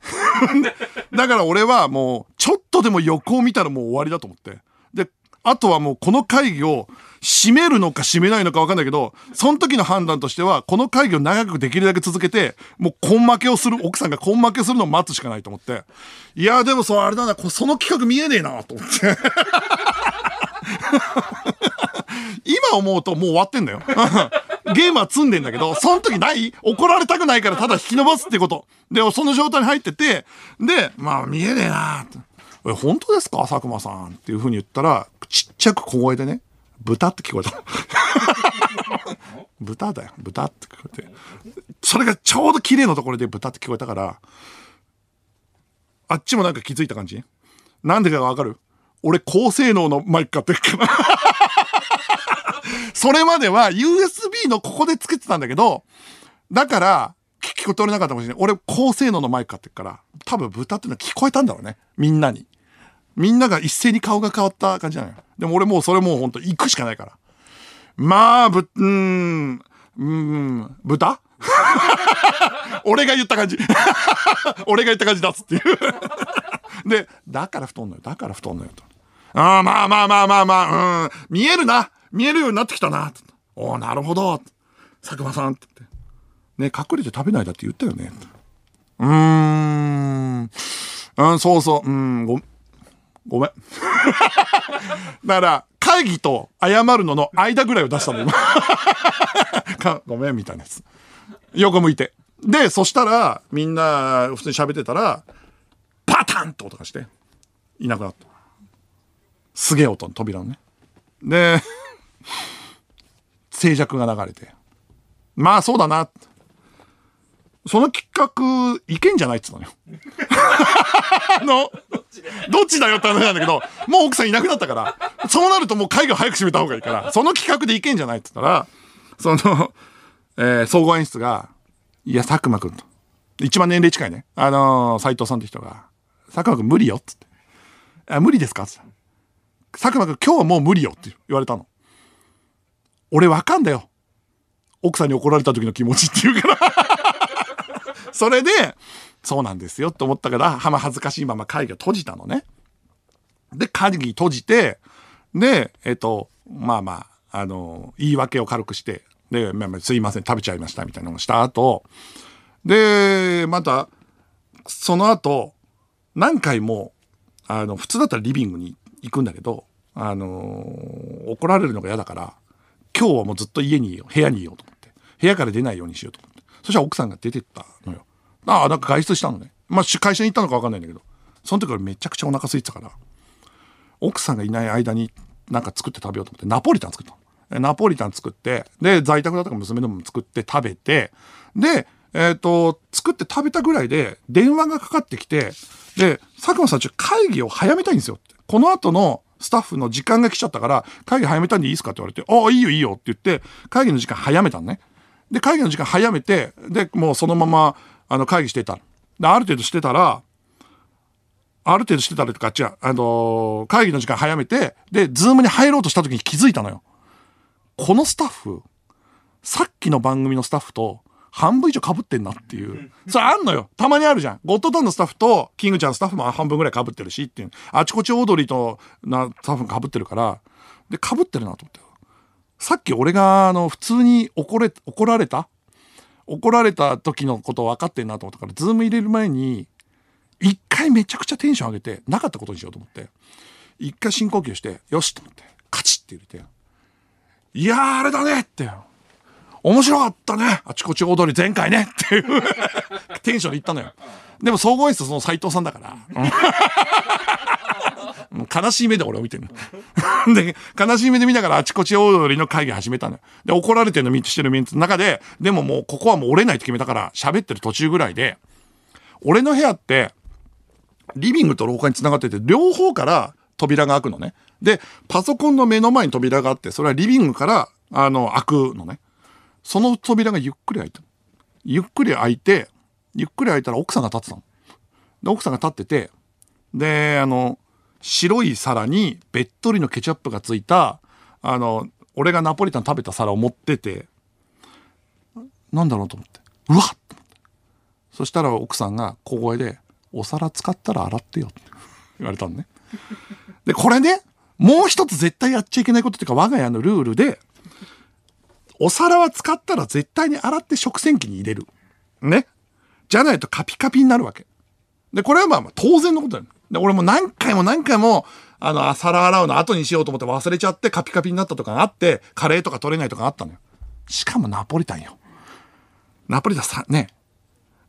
*laughs* だから俺はもう、ちょっとでも横を見たらもう終わりだと思って。であとはもうこの会議を締めるのか締めないのか分かんないけど、その時の判断としては、この会議を長くできるだけ続けて、もう根負けをする、奥さんが根負けするのを待つしかないと思って。いや、でもそう、あれだな、その企画見えねえな、と思って。今思うともう終わってんだよ。*laughs* ゲームは積んでんだけど、その時ない怒られたくないからただ引き伸ばすってこと。で、その状態に入ってて、で、まあ見えねえなえ、本当ですか？佐久間さんっていうふうに言ったら、ちっちゃく小声でね、豚って聞こえた。*laughs* 豚だよ、豚って聞こえて。それがちょうど綺麗なところで豚って聞こえたから、あっちもなんか気づいた感じ？なんでかわかる？俺高性能のマイク買ってるから。それまでは USB のここでつけてたんだけど、だから、聞き取れなかったかもしれない。俺高性能のマイク買ってるから、多分豚っていうのは聞こえたんだろうね。みんなに。みんなが一斉に顔が変わった感じなのよ。でも俺もうそれもうほんと行くしかないから。まあ、ぶ、うーん、うーん、豚？*laughs* 俺が言った感じ。*laughs* 俺が言った感じ出すっていう。*laughs* で、だから太んのよ。だから太んのよと。ああ、まあまあまあまあまあ、うん、見えるな。見えるようになってきたな。おおなるほど。佐久間さんって言って。ね、隠れて食べないだって言ったよね。うーん。うん、そうそう。うん、ご、ごめん。だから、会議と謝るのの間ぐらいを出したの、今。ごめん、みたいなやつ。横向いて。で、そしたら、みんな、普通に喋ってたら、パタンって音がして、いなくなった。すげえ音の扉のね。で、静寂が流れて。まあ、そうだな。その企画、いけんじゃないっつったのよ。*laughs* あの、どっちだよって話なんだけど、もう奥さんいなくなったから、そうなるともう会議を早く閉めた方がいいから、その企画でいけんじゃないって言ったら、その、えー総合演出が、いや、佐久間くんと。一番年齢近いね。あのー、斎藤さんって人が、佐久間くん無理よっつって。あ、無理ですか？って言った佐久間くん今日はもう無理よって言われたの。俺わかんだよ。奥さんに怒られた時の気持ちっていうから。*laughs* それで、そうなんですよって思ったから、はま恥ずかしいまま会議を閉じたのね。で、会議閉じて、で、えっと、まあまあ、あの、言い訳を軽くして、で、まあまあ、すいません、食べちゃいましたみたいなのをした後、で、また、その後、何回も、あの、普通だったらリビングに行くんだけど、あの怒られるのが嫌だから、今日はもうずっと家にいよう、部屋にいようと思って。部屋から出ないようにしようと思って。そしたら奥さんが出てったのよ。ああ、なんか外出したのね。まあ、会社に行ったのか分かんないんだけど、その時俺めちゃくちゃお腹空いてたから、奥さんがいない間になんか作って食べようと思って、ナポリタン作ったの。ナポリタン作って、で、在宅だったか娘のも作って食べて、で、えっ、と、作って食べたぐらいで電話がかかってきて、で、佐久間さんちょっと会議を早めたいんですよって。この後のスタッフの時間が来ちゃったから、会議早めたんでいいですかって言われて、ああ、いいよいいよって言って、会議の時間早めたのね。で、会議の時間早めて、で、もうそのまま、あの、会議してた。で、ある程度してたら、ある程度してたらとか、違う、あのー会議の時間早めて、で、ズームに入ろうとした時に気づいたのよ。このスタッフ、さっきの番組のスタッフと半分以上被ってんなっていう。それあんのよ。たまにあるじゃん。ゴッドタンのスタッフとキングちゃんのスタッフも半分ぐらい被ってるしっていう。あちこちオードリーとなスタッフも被ってるから、で、被ってるなと思って。さっき俺が、あの、普通に怒れ、怒られた？怒られた時のこと分かってんなと思ったから、ズーム入れる前に、一回めちゃくちゃテンション上げて、なかったことにしようと思って、一回深呼吸して、よしと思って、カチッって入れて、いやーあれだねって、面白かったねあちこち踊り前回ねっていうテンションで言ったのよ。でも総合演出その斎藤さんだから、悲しい目で俺を見てるの。で、悲しい目で見ながらあちこち踊りの会議始めたのよ。で、怒られてるの見してるメンツの中で、でももうここはもう折れないって決めたから喋ってる途中ぐらいで、俺の部屋って、リビングと廊下に繋がってて、両方から扉が開くのね。で、パソコンの目の前に扉があって、それはリビングから、あの、開くのね。その扉がゆっくり開いた。ゆっくり開いて、ゆっくり開いたら奥さんが立ってたの。で、奥さんが立ってて、で、あの、白い皿にべっとりのケチャップがついた、あの、俺がナポリタン食べた皿を持ってて、なんだろうと思って。うわっと思って。そしたら奥さんが小声で、お皿使ったら洗ってよって言われたのね。で、これね、もう一つ絶対やっちゃいけないことっていうか、我が家のルールで、お皿は使ったら絶対に洗って食洗機に入れる。ね。じゃないとカピカピになるわけ。で、これはまあまあ当然のことだよ。で、俺も何回も何回も、あの、皿洗うの後にしようと思って忘れちゃってカピカピになったとかがあって、カレーとか取れないとかあったのよ。しかもナポリタンよ。ナポリタンさ、ね。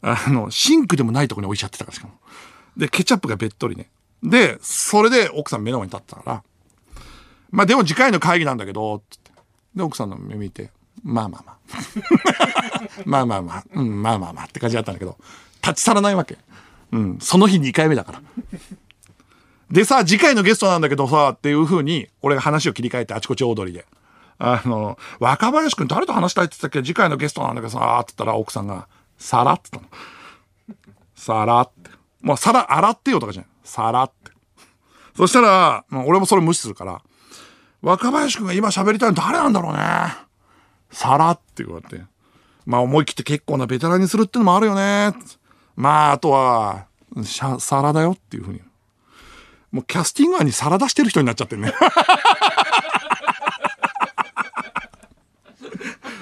あの、シンクでもないとこに置いちゃってたから、しかも。で、ケチャップがべっとりね。で、それで奥さん目の前に立ったから、まあでも次回の会議なんだけど、ってで、奥さんの目見て、まあまあまあ。*laughs* まあまあまあ、うん、まあまあまあって感じだったんだけど、立ち去らないわけ。うん、その日2回目だから。でさ、次回のゲストなんだけどさ、っていう風に、俺が話を切り替えてあちこち踊りで。あの、若林くん誰と話したいって言ったっけ？次回のゲストなんだけどさ、って言ったら奥さんが、さらって言ったの。さらって。もう皿洗ってよとかじゃん。皿って。そしたら、俺もそれ無視するから、若林くんが今喋りたいの誰なんだろうね。皿って言われて。まあ思い切って結構なベテランにするってのもあるよね。まああとは、皿だよっていうふうに。もうキャスティング案に皿出してる人になっちゃってね。*laughs*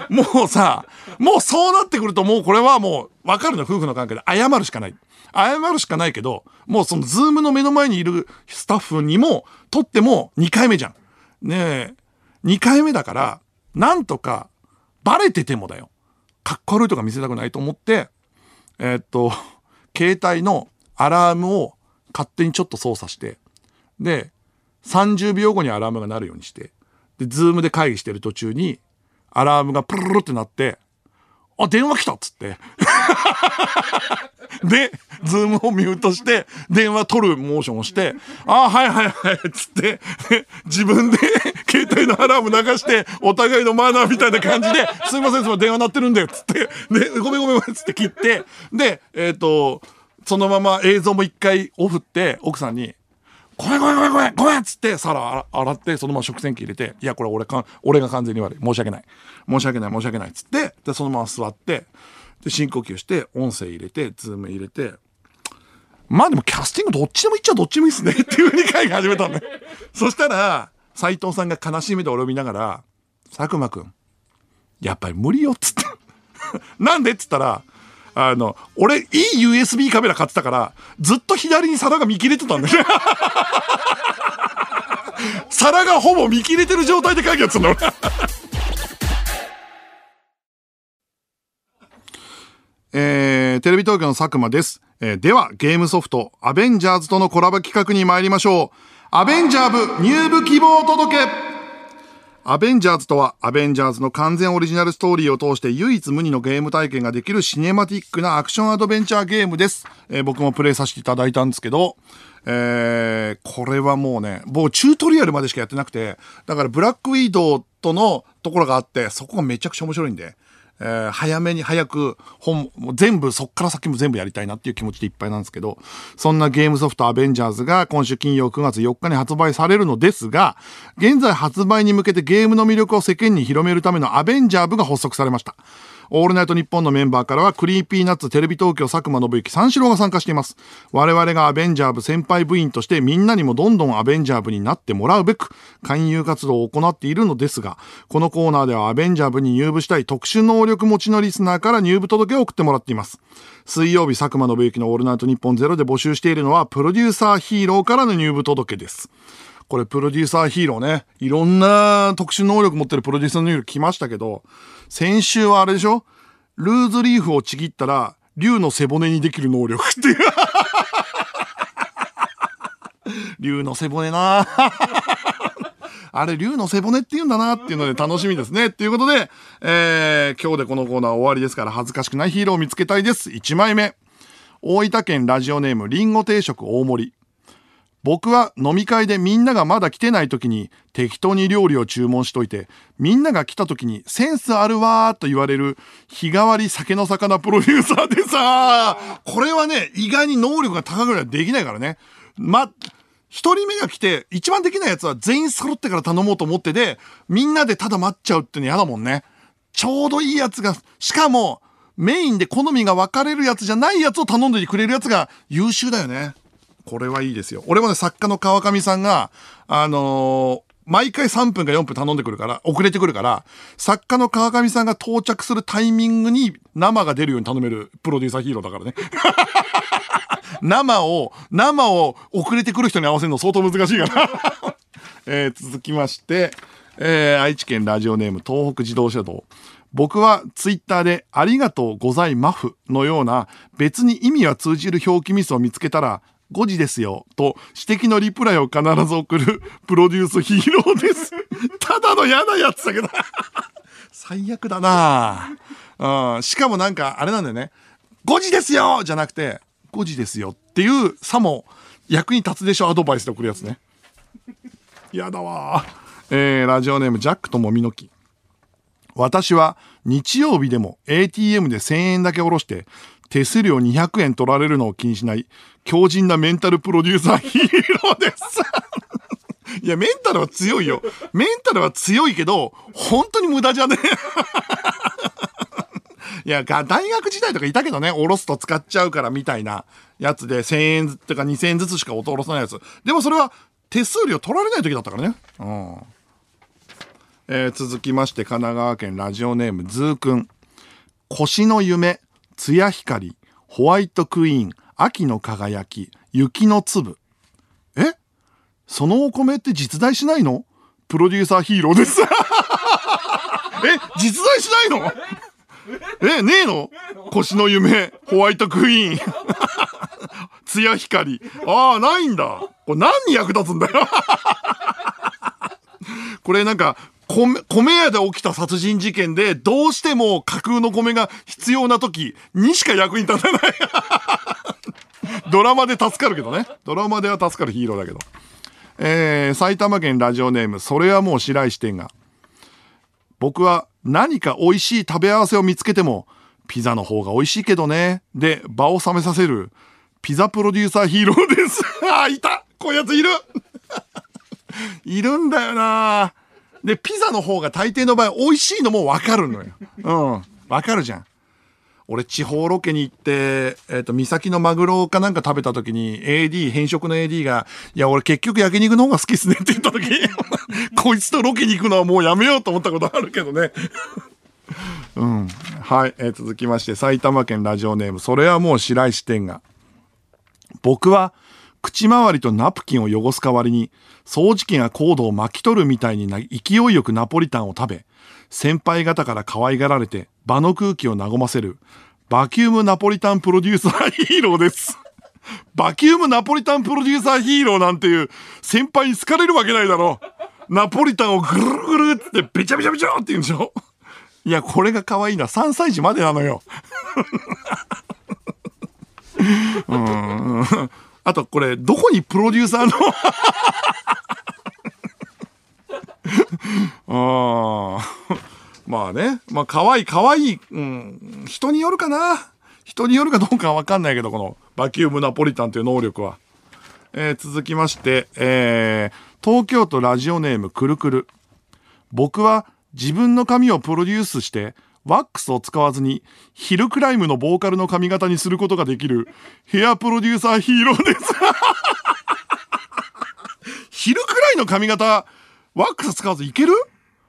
もうさ、もうそうなってくるともうこれはもう分かるの、夫婦の関係で謝るしかない。謝るしかないけど、もうそのズームの目の前にいるスタッフにも、とっても2回目じゃん。ねえ、2回目だから、なんとか、バレててもだよ。かっこ悪いとか見せたくないと思って、えー、っと、*laughs* 携帯のアラームを勝手にちょっと操作して、で、30秒後にアラームが鳴るようにして、で、ズームで会議してる途中に、アラームがプルルルってなって、あ、電話来たっつって。*laughs* *laughs* で、ズームをミュートして、電話取るモーションをして、あ、はいはいはい、つって、自分で携帯のアラーム流して、お互いのマナーみたいな感じで、すいません、す、電話鳴ってるんで、つって、で、ごめんごめん、つって切って、で、えっ、ー、と、そのまま映像も一回オフって、奥さんに、ごめんごめんごめんごめんごめんっつって皿洗ってそのまま食洗機入れていやこれ俺か俺が完全に悪い。申し訳ない。申し訳ない申し訳ない。っつってでそのまま座ってで深呼吸して音声入れてズーム入れてまあでもキャスティングどっちでもいっちゃどっちでもいいっすね *laughs* っていうふうに会議始めたんでそしたら斎藤さんが悲しみで俺を見ながら佐久間くんやっぱり無理よっつって。*laughs* なんでっつったらあの、俺、いい USB カメラ買ってたから、ずっと左に皿が見切れてたんだよ。*laughs* 皿がほぼ見切れてる状態で会議やってたえー、テレビ東京の佐久間です。えー、では、ゲームソフト、アベンジャーズとのコラボ企画に参りましょう。アベンジャー部入部希望届アベンジャーズとは、アベンジャーズの完全オリジナルストーリーを通して唯一無二のゲーム体験ができるシネマティックなアクションアドベンチャーゲームです。えー、僕もプレイさせていただいたんですけど、えー、これはもうね、僕チュートリアルまでしかやってなくて、だからブラックウィードとのところがあって、そこがめちゃくちゃ面白いんで、えー、早めに早く本、も全部、そっから先も全部やりたいなっていう気持ちでいっぱいなんですけど、そんなゲームソフトアベンジャーズが今週金曜9月4日に発売されるのですが、現在発売に向けてゲームの魅力を世間に広めるためのアベンジャー部が発足されました。オールナイトニッポンのメンバーからは、 Creepy Nuts、テレビ東京、佐久間宣行、三四郎が参加しています。我々がアベンジャー部先輩部員として、みんなにもどんどんアベンジャー部になってもらうべく、勧誘活動を行っているのですが、このコーナーではアベンジャー部に入部したい特殊能力持ちのリスナーから入部届を送ってもらっています。水曜日、佐久間宣行のオールナイトニッポンゼロで募集しているのは、プロデューサーヒーローからの入部届です。これプロデューサーヒーローね。いろんな特殊能力持ってるプロデューサーの能力来ましたけど、先週はあれでしょ？ルーズリーフをちぎったら、竜の背骨にできる能力っていう *laughs* 竜の背骨なあれ、竜の背骨って言うんだなっていうので楽しみですね。っていうことで、えー、今日でこのコーナー終わりですから恥ずかしくないヒーローを見つけたいです。1枚目。大分県ラジオネームりんご定食大盛り。僕は飲み会でみんながまだ来てない時に適当に料理を注文しといて、みんなが来た時にセンスあるわーと言われる日替わり酒の魚プロデューサーでさ、これはね、意外に能力が高くないできないからね。ま、一人目が来て、一番できないやつは全員揃ってから頼もうと思ってで、みんなでただ待っちゃうっての嫌だもんね。ちょうどいいやつが、しかも、メインで好みが分かれるやつじゃないやつを頼んでくれるやつが優秀だよね。これはいいですよ。俺もね、作家の川上さんが、あのー、毎回3分か4分頼んでくるから、遅れてくるから、作家の川上さんが到着するタイミングに生が出るように頼めるプロデューサーヒーローだからね。*laughs* 生を、生を遅れてくる人に合わせるの相当難しいから。*laughs* えー、続きまして、えー、愛知県ラジオネーム東北自動車道。僕はツイッターでありがとうございまふのような別に意味は通じる表記ミスを見つけたら5時ですよ。と、指摘のリプライを必ず送るプロデュースヒーローです。*laughs* ただの嫌なやつだけど。*laughs* 最悪だなうん。しかもなんか、あれなんだよね。5時ですよじゃなくて、5時ですよっていうさも役に立つでしょアドバイスで送るやつね。やだわえー、ラジオネームジャックともみのき。私は日曜日でも ATM で1000円だけ下ろして手数料200円取られるのを気にしない強靭なメンタルプロデューサーヒーローです *laughs* いや、メンタルは強いよ。メンタルは強いけど、本当に無駄じゃね *laughs* いや、大学時代とかいたけどね、おろすと使っちゃうからみたいなやつで、1000円とか2000円ずつしかおろさないやつ。でもそれは手数料取られない時だったからね。うん。えー、続きまして、神奈川県ラジオネームズーくん。腰の夢、艶光、ホワイトクイーン、秋の輝き、雪の粒。え？そのお米って実在しないの？プロデューサーヒーローです。*laughs* え？実在しないの？え、ねえの？腰の夢、ホワイトクイーン。*laughs* 艶光。ああ、ないんだ。これ何に役立つんだよ。*laughs* これなんか、米、米屋で起きた殺人事件で、どうしても架空の米が必要な時にしか役に立たない。*laughs* ドラマで助かるけどね。ドラマでは助かるヒーローだけど。えー、埼玉県ラジオネーム、それはもう白石店が。僕は何か美味しい食べ合わせを見つけても、ピザの方が美味しいけどね。で、場を冷めさせる、ピザプロデューサーヒーローです。*laughs* あ、いたこういうやついる *laughs* いるんだよなで、ピザの方が大抵の場合美味しいのもわかるのよ。*laughs* うん。わかるじゃん。俺地方ロケに行って、えっ、ー、と、岬のマグロかなんか食べた時に AD、変色の AD が、いや、俺結局焼肉の方が好きっすねって言った時 *laughs* こいつとロケに行くのはもうやめようと思ったことあるけどね。*laughs* うん。はい、えー、続きまして、埼玉県ラジオネーム、それはもう白石店が。僕は、口周りとナプキンを汚す代わりに、掃除機がコードを巻き取るみたいにな勢いよくナポリタンを食べ、先輩方から可愛がられて場の空気を和ませるバキュームナポリタンプロデューサーヒーローです。*laughs* バキュームナポリタンプロデューサーヒーローなんていう先輩に好かれるわけないだろ。ナポリタンをぐるぐるってべちゃべちゃべちゃって言うんでしょいや、これが可愛いな。3歳児までなのよ。*laughs* うんあとこれ、どこにプロデューサーの *laughs* あ *laughs* まあね。まあ可愛い可愛い。うん。人によるかな。人によるかどうかはわかんないけど、このバキュームナポリタンという能力は。えー、続きまして、えー、東京都ラジオネームくるくる。僕は自分の髪をプロデュースして、ワックスを使わずにヒルクライムのボーカルの髪型にすることができるヘアプロデューサーヒーローです *laughs* ヒルクライの髪型ワックス使わずいける？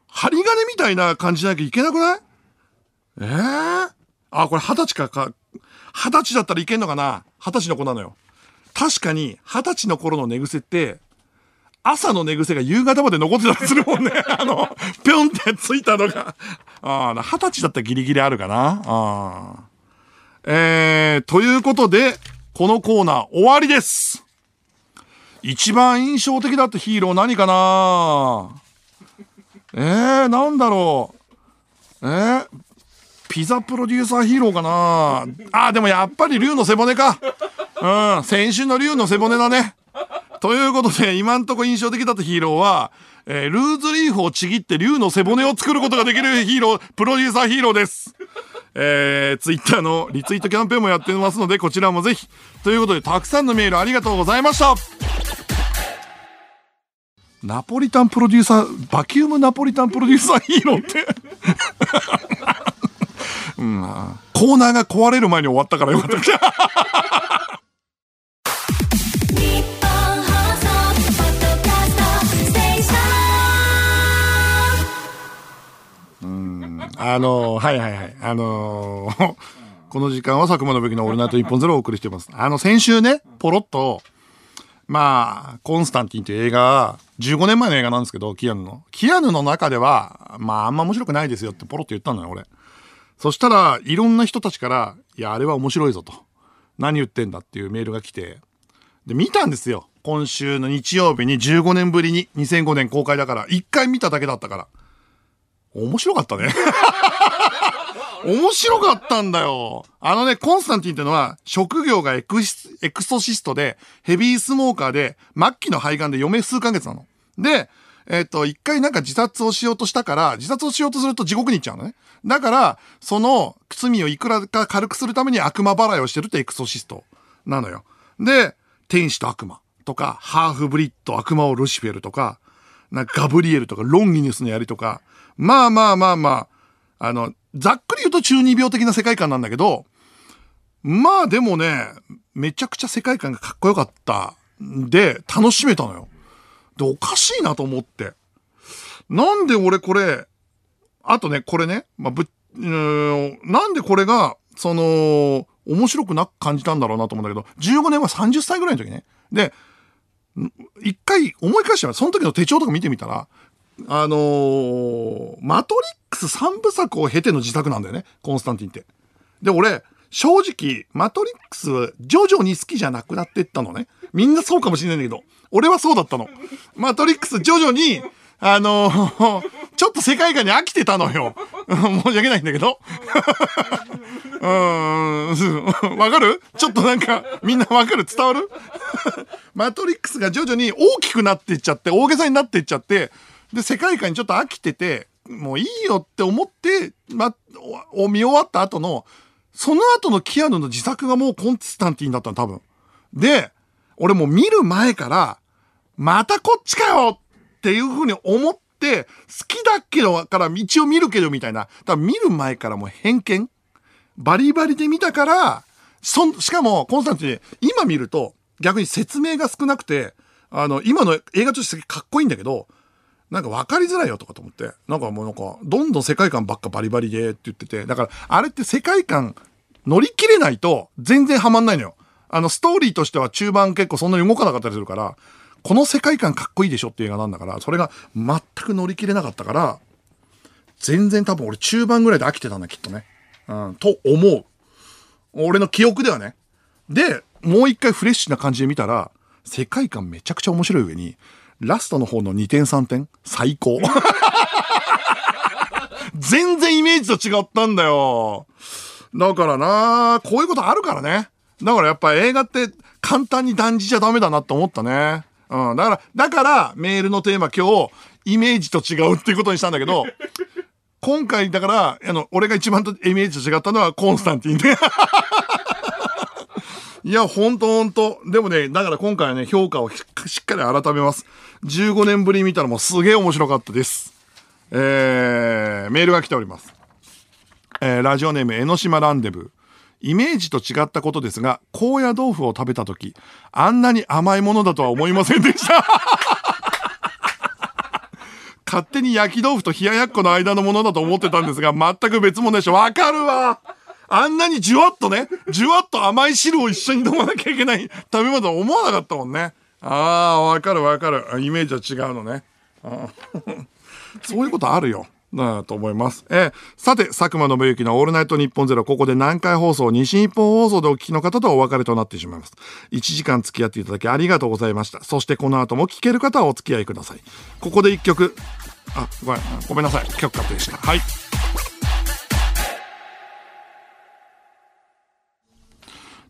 針金みたいな感じじゃなきゃいけなくない？ええー、あ、これ二十歳かか、二十歳だったらいけんのかな？二十歳の子なのよ。確かに二十歳の頃の寝癖って朝の寝癖が夕方まで残ってたりするもんね。*laughs* あの、ぴょんってついたのが。ああ、二十歳だったらギリギリあるかな？ああ。えー、ということで、このコーナー終わりです。一番印象的だったヒーロー何かな？えー、なんだろう。えー、ピザプロデューサーヒーローかな？あ、でもやっぱり竜の背骨か。うん、先週の竜の背骨だね。ということで、今んとこ印象的だったヒーローは、えー、ルーズリーフをちぎって竜の背骨を作ることができるヒーロー、プロデューサーヒーローです。えー、ツイッターのリツイートキャンペーンもやってますので、こちらもぜひ。ということで、たくさんのメールありがとうございました。ナポリタンプロデューサー、バキュームナポリタンプロデューサーいいのって *laughs* うん、コーナーが壊れる前に終わったからよかった。あの、はいはいはい。あのー、*laughs* この時間は佐久間信之のオールナイト一本ゼロをお送りしています。あの、先週ね、ポロッと、まあ、コンスタンティンという映画、15年前の映画なんですけど、キアヌの。キアヌの中では、まあ、あんま面白くないですよってポロッと言ったのよ、俺。そしたら、いろんな人たちから、いや、あれは面白いぞと。何言ってんだっていうメールが来て、で、見たんですよ。今週の日曜日に15年ぶりに2005年公開だから、一回見ただけだったから。面白かったね。*laughs* 面白かったんだよ。あのね、コンスタンティンってのは、職業がエクスエクソシストで、ヘビースモーカーで、末期の肺がんで余命数ヶ月なの。で、えっ、と、一回なんか自殺をしようとしたから、自殺をしようとすると地獄に行っちゃうのね。だから、その罪をいくらか軽くするために悪魔払いをしてるってエクソシストなのよ。で、天使と悪魔とか、ハーフブリッド悪魔をルシフェルとか、なんかガブリエルとか、ロンギニスのやりとか、まあまあまあまあ、あの、ざっくり言うと中二病的な世界観なんだけど、まあでもね、めちゃくちゃ世界観がかっこよかったんで、楽しめたのよ。で、おかしいなと思って。なんで俺これ、あとね、これね、まあ、ぶ、うー、なんでこれが、その、面白くなく感じたんだろうなと思うんだけど、15年は30歳ぐらいの時ね。で、一回思い返してみその時の手帳とか見てみたら、あのー、マトリックス3部作を経ての自作なんだよね、コンスタンティンって。で、俺、正直、マトリックス、徐々に好きじゃなくなってったのね。みんなそうかもしれないんだけど、俺はそうだったの。マトリックス、徐々に、あのー、*laughs* ちょっと世界観に飽きてたのよ。申し訳ないんだけど。うん、わかる？ちょっとなんか、みんなわかる？伝わる？*laughs* マトリックスが徐々に大きくなっていっちゃって、大げさになっていっちゃって、で、世界観にちょっと飽きてて、もういいよって思って、ま、を見終わった後の、その後のキアヌの自作がもうコンスタンティンだったの、多分。で、俺もう見る前から、またこっちかよっていう風に思って、好きだけど、から道を見るけどみたいな。多分見る前からもう偏見バリバリで見たから、そん、しかも、コンスタンティン、今見ると、逆に説明が少なくて、あの、今の映画としてかっこいいんだけど、なんか分かりづらいよとかと思って。なんかもうなんか、どんどん世界観ばっかバリバリでって言ってて。だから、あれって世界観乗り切れないと全然ハマんないのよ。あの、ストーリーとしては中盤結構そんなに動かなかったりするから、この世界観かっこいいでしょっていう映画なんだから、それが全く乗り切れなかったから、全然多分俺中盤ぐらいで飽きてたんだ、きっとね。うん、と思う。俺の記憶ではね。で、もう一回フレッシュな感じで見たら、世界観めちゃくちゃ面白い上に、ラストの方の2点3点？最高。全然イメージと違ったんだよ。だからなこういうことあるからね。だからやっぱ映画って簡単に断じちゃダメだなって思ったね。うん。だから、だからメールのテーマ今日、イメージと違うっていうことにしたんだけど、今回だから、あの、俺が一番とイメージと違ったのはコンスタンティンで。いや、ほんとほんと。でもね、だから今回はね、評価をしっかり改めます。15年ぶり見たらもすげえ面白かったです。えー、メールが来ております。えー、ラジオネーム江ノ島ランデブー。イメージと違ったことですが、高野豆腐を食べた時、あんなに甘いものだとは思いませんでした。*laughs* 勝手に焼き豆腐と冷ややっこの間のものだと思ってたんですが、全く別物でしょ。わかるわあんなにじゅわっとね、じゅわっと甘い汁を一緒に飲まなきゃいけない食べ物と思わなかったもんね。ああ、わかるわかる。イメージは違うのね。*laughs* そういうことあるよ。なと思います。えー、さて、佐久間信之のオールナイトニッポンゼロ、ここで南海放送、西日本放送でお聞きの方とお別れとなってしまいます。1時間付き合っていただきありがとうございました。そしてこの後も聞ける方はお付き合いください。ここで1曲、あ、ごめん、ごめんなさい。曲カットでした。はい。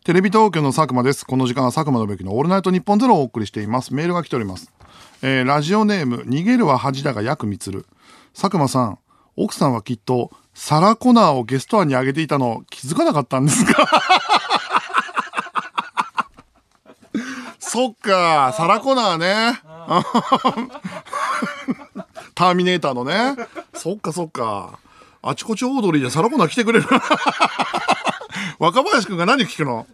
テレビ東京の佐久間です。この時間は佐久間信之のオールナイトニッポンゼロをお送りしています。メールが来ております。えー、ラジオネーム、逃げるは恥だがヤクミツル。佐久間さん、奥さんはきっと、サラコナーをゲスト案にあげていたの気づかなかったんですかそっか、サラコナーね。ターミネーターのね。そっかそっか。あちこちオードリーでサラコナー来てくれる。若林くんが何聞くの？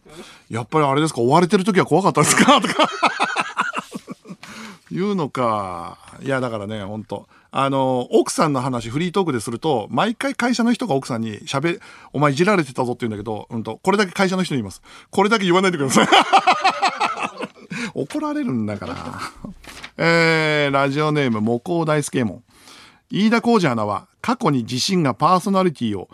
やっぱりあれですか？追われてる時は怖かったですか？*laughs* とか言うのか。いや、だからね、ほんと。あの、奥さんの話、フリートークですると、毎回会社の人が奥さんに喋、お前いじられてたぞって言うんだけど、うんと、これだけ会社の人に言います。これだけ言わないでください。*laughs* 怒られるんだから。えー、ラジオネーム、模倣大輔門。飯田浩二アナは、過去に自身がパーソナリティを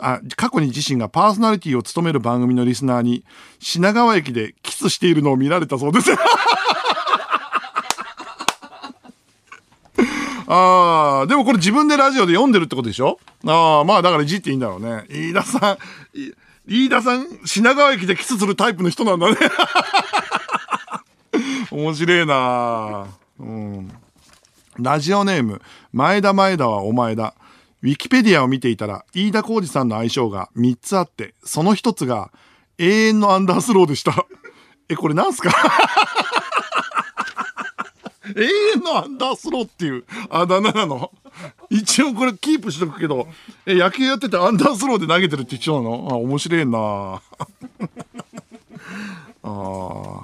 あ、過去に自身がパーソナリティを務める番組のリスナーに、品川駅でキスしているのを見られたそうです。*laughs* ああ、でもこれ自分でラジオで読んでるってことでしょ？ああ、まあだからいじっていいんだろうね。飯田さん、飯田さん、品川駅でキスするタイプの人なんだね。*laughs* 面白いなうん。ラジオネーム、前田前田はお前だ。ウィキペディアを見ていたら、飯田浩二さんの愛称が3つあって、その1つが、永遠のアンダースローでした。*laughs* え、これなんすか？*laughs* 永遠のアンダースローっていうあだ名なの？一応これキープしとくけど、え、野球やっててアンダースローで投げてるって一緒なの？あ、面白いな *laughs* あ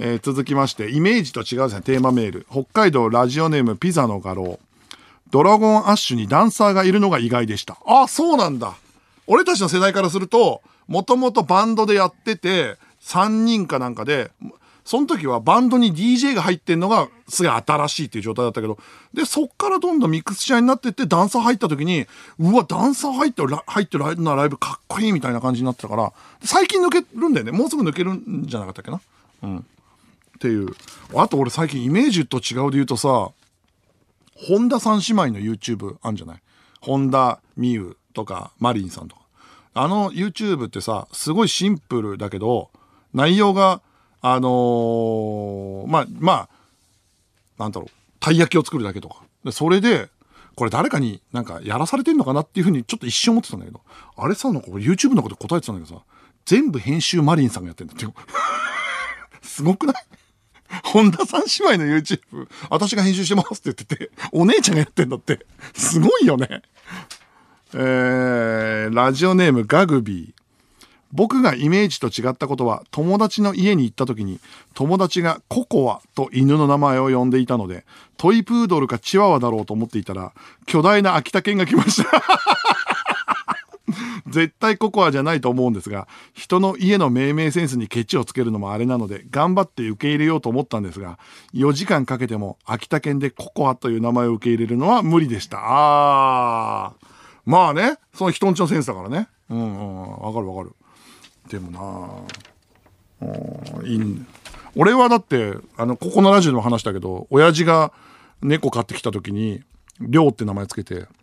えー、続きまして、イメージと違うですね、テーマメール。北海道ラジオネームピザの画廊。ドラゴンアッシュにダンサーがいるのが意外でした。あ、そうなんだ。俺たちの世代からすると、もともとバンドでやってて、3人かなんかで、その時はバンドに DJ が入ってんのがすげえ新しいっていう状態だったけど、で、そっからどんどんミックスチャーになってって、ダンサー入った時に、うわ、ダンサー入ってる、入ってるなライブかっこいいみたいな感じになってたから、最近抜けるんだよね。もうすぐ抜けるんじゃなかったっけな。うん。っていう。あと俺最近イメージと違うで言うとさ、本田三姉妹の YouTube あんじゃない？本田美優とかマリンさんとか。あの YouTube ってさ、すごいシンプルだけど、内容があのー、まあ、まあ、なんだろう、たい焼きを作るだけとか。でそれで、これ誰かになんかやらされてんのかなっていうふうにちょっと一瞬思ってたんだけど、あれさ、なんか YouTube のこと答えてたんだけどさ、全部編集マリンさんがやってんだってよ。*laughs* すごくない？*laughs* 本田さん姉妹の YouTube、私が編集してますって言ってて、お姉ちゃんがやってんだって。すごいよね。えー、ラジオネームガグビー。僕がイメージと違ったことは友達の家に行った時に友達がココアと犬の名前を呼んでいたのでトイプードルかチワワだろうと思っていたら巨大な秋田犬が来ました *laughs* 絶対ココアじゃないと思うんですが人の家の命名センスにケチをつけるのもあれなので頑張って受け入れようと思ったんですが4時間かけても秋田犬でココアという名前を受け入れるのは無理でした。あー。まあねその人んちのセンスだからね。うんうんわかるわかる。でもないい俺はだってあのここのラジオでも話したけど親父が猫飼ってきた時に「亮」って名前つけて「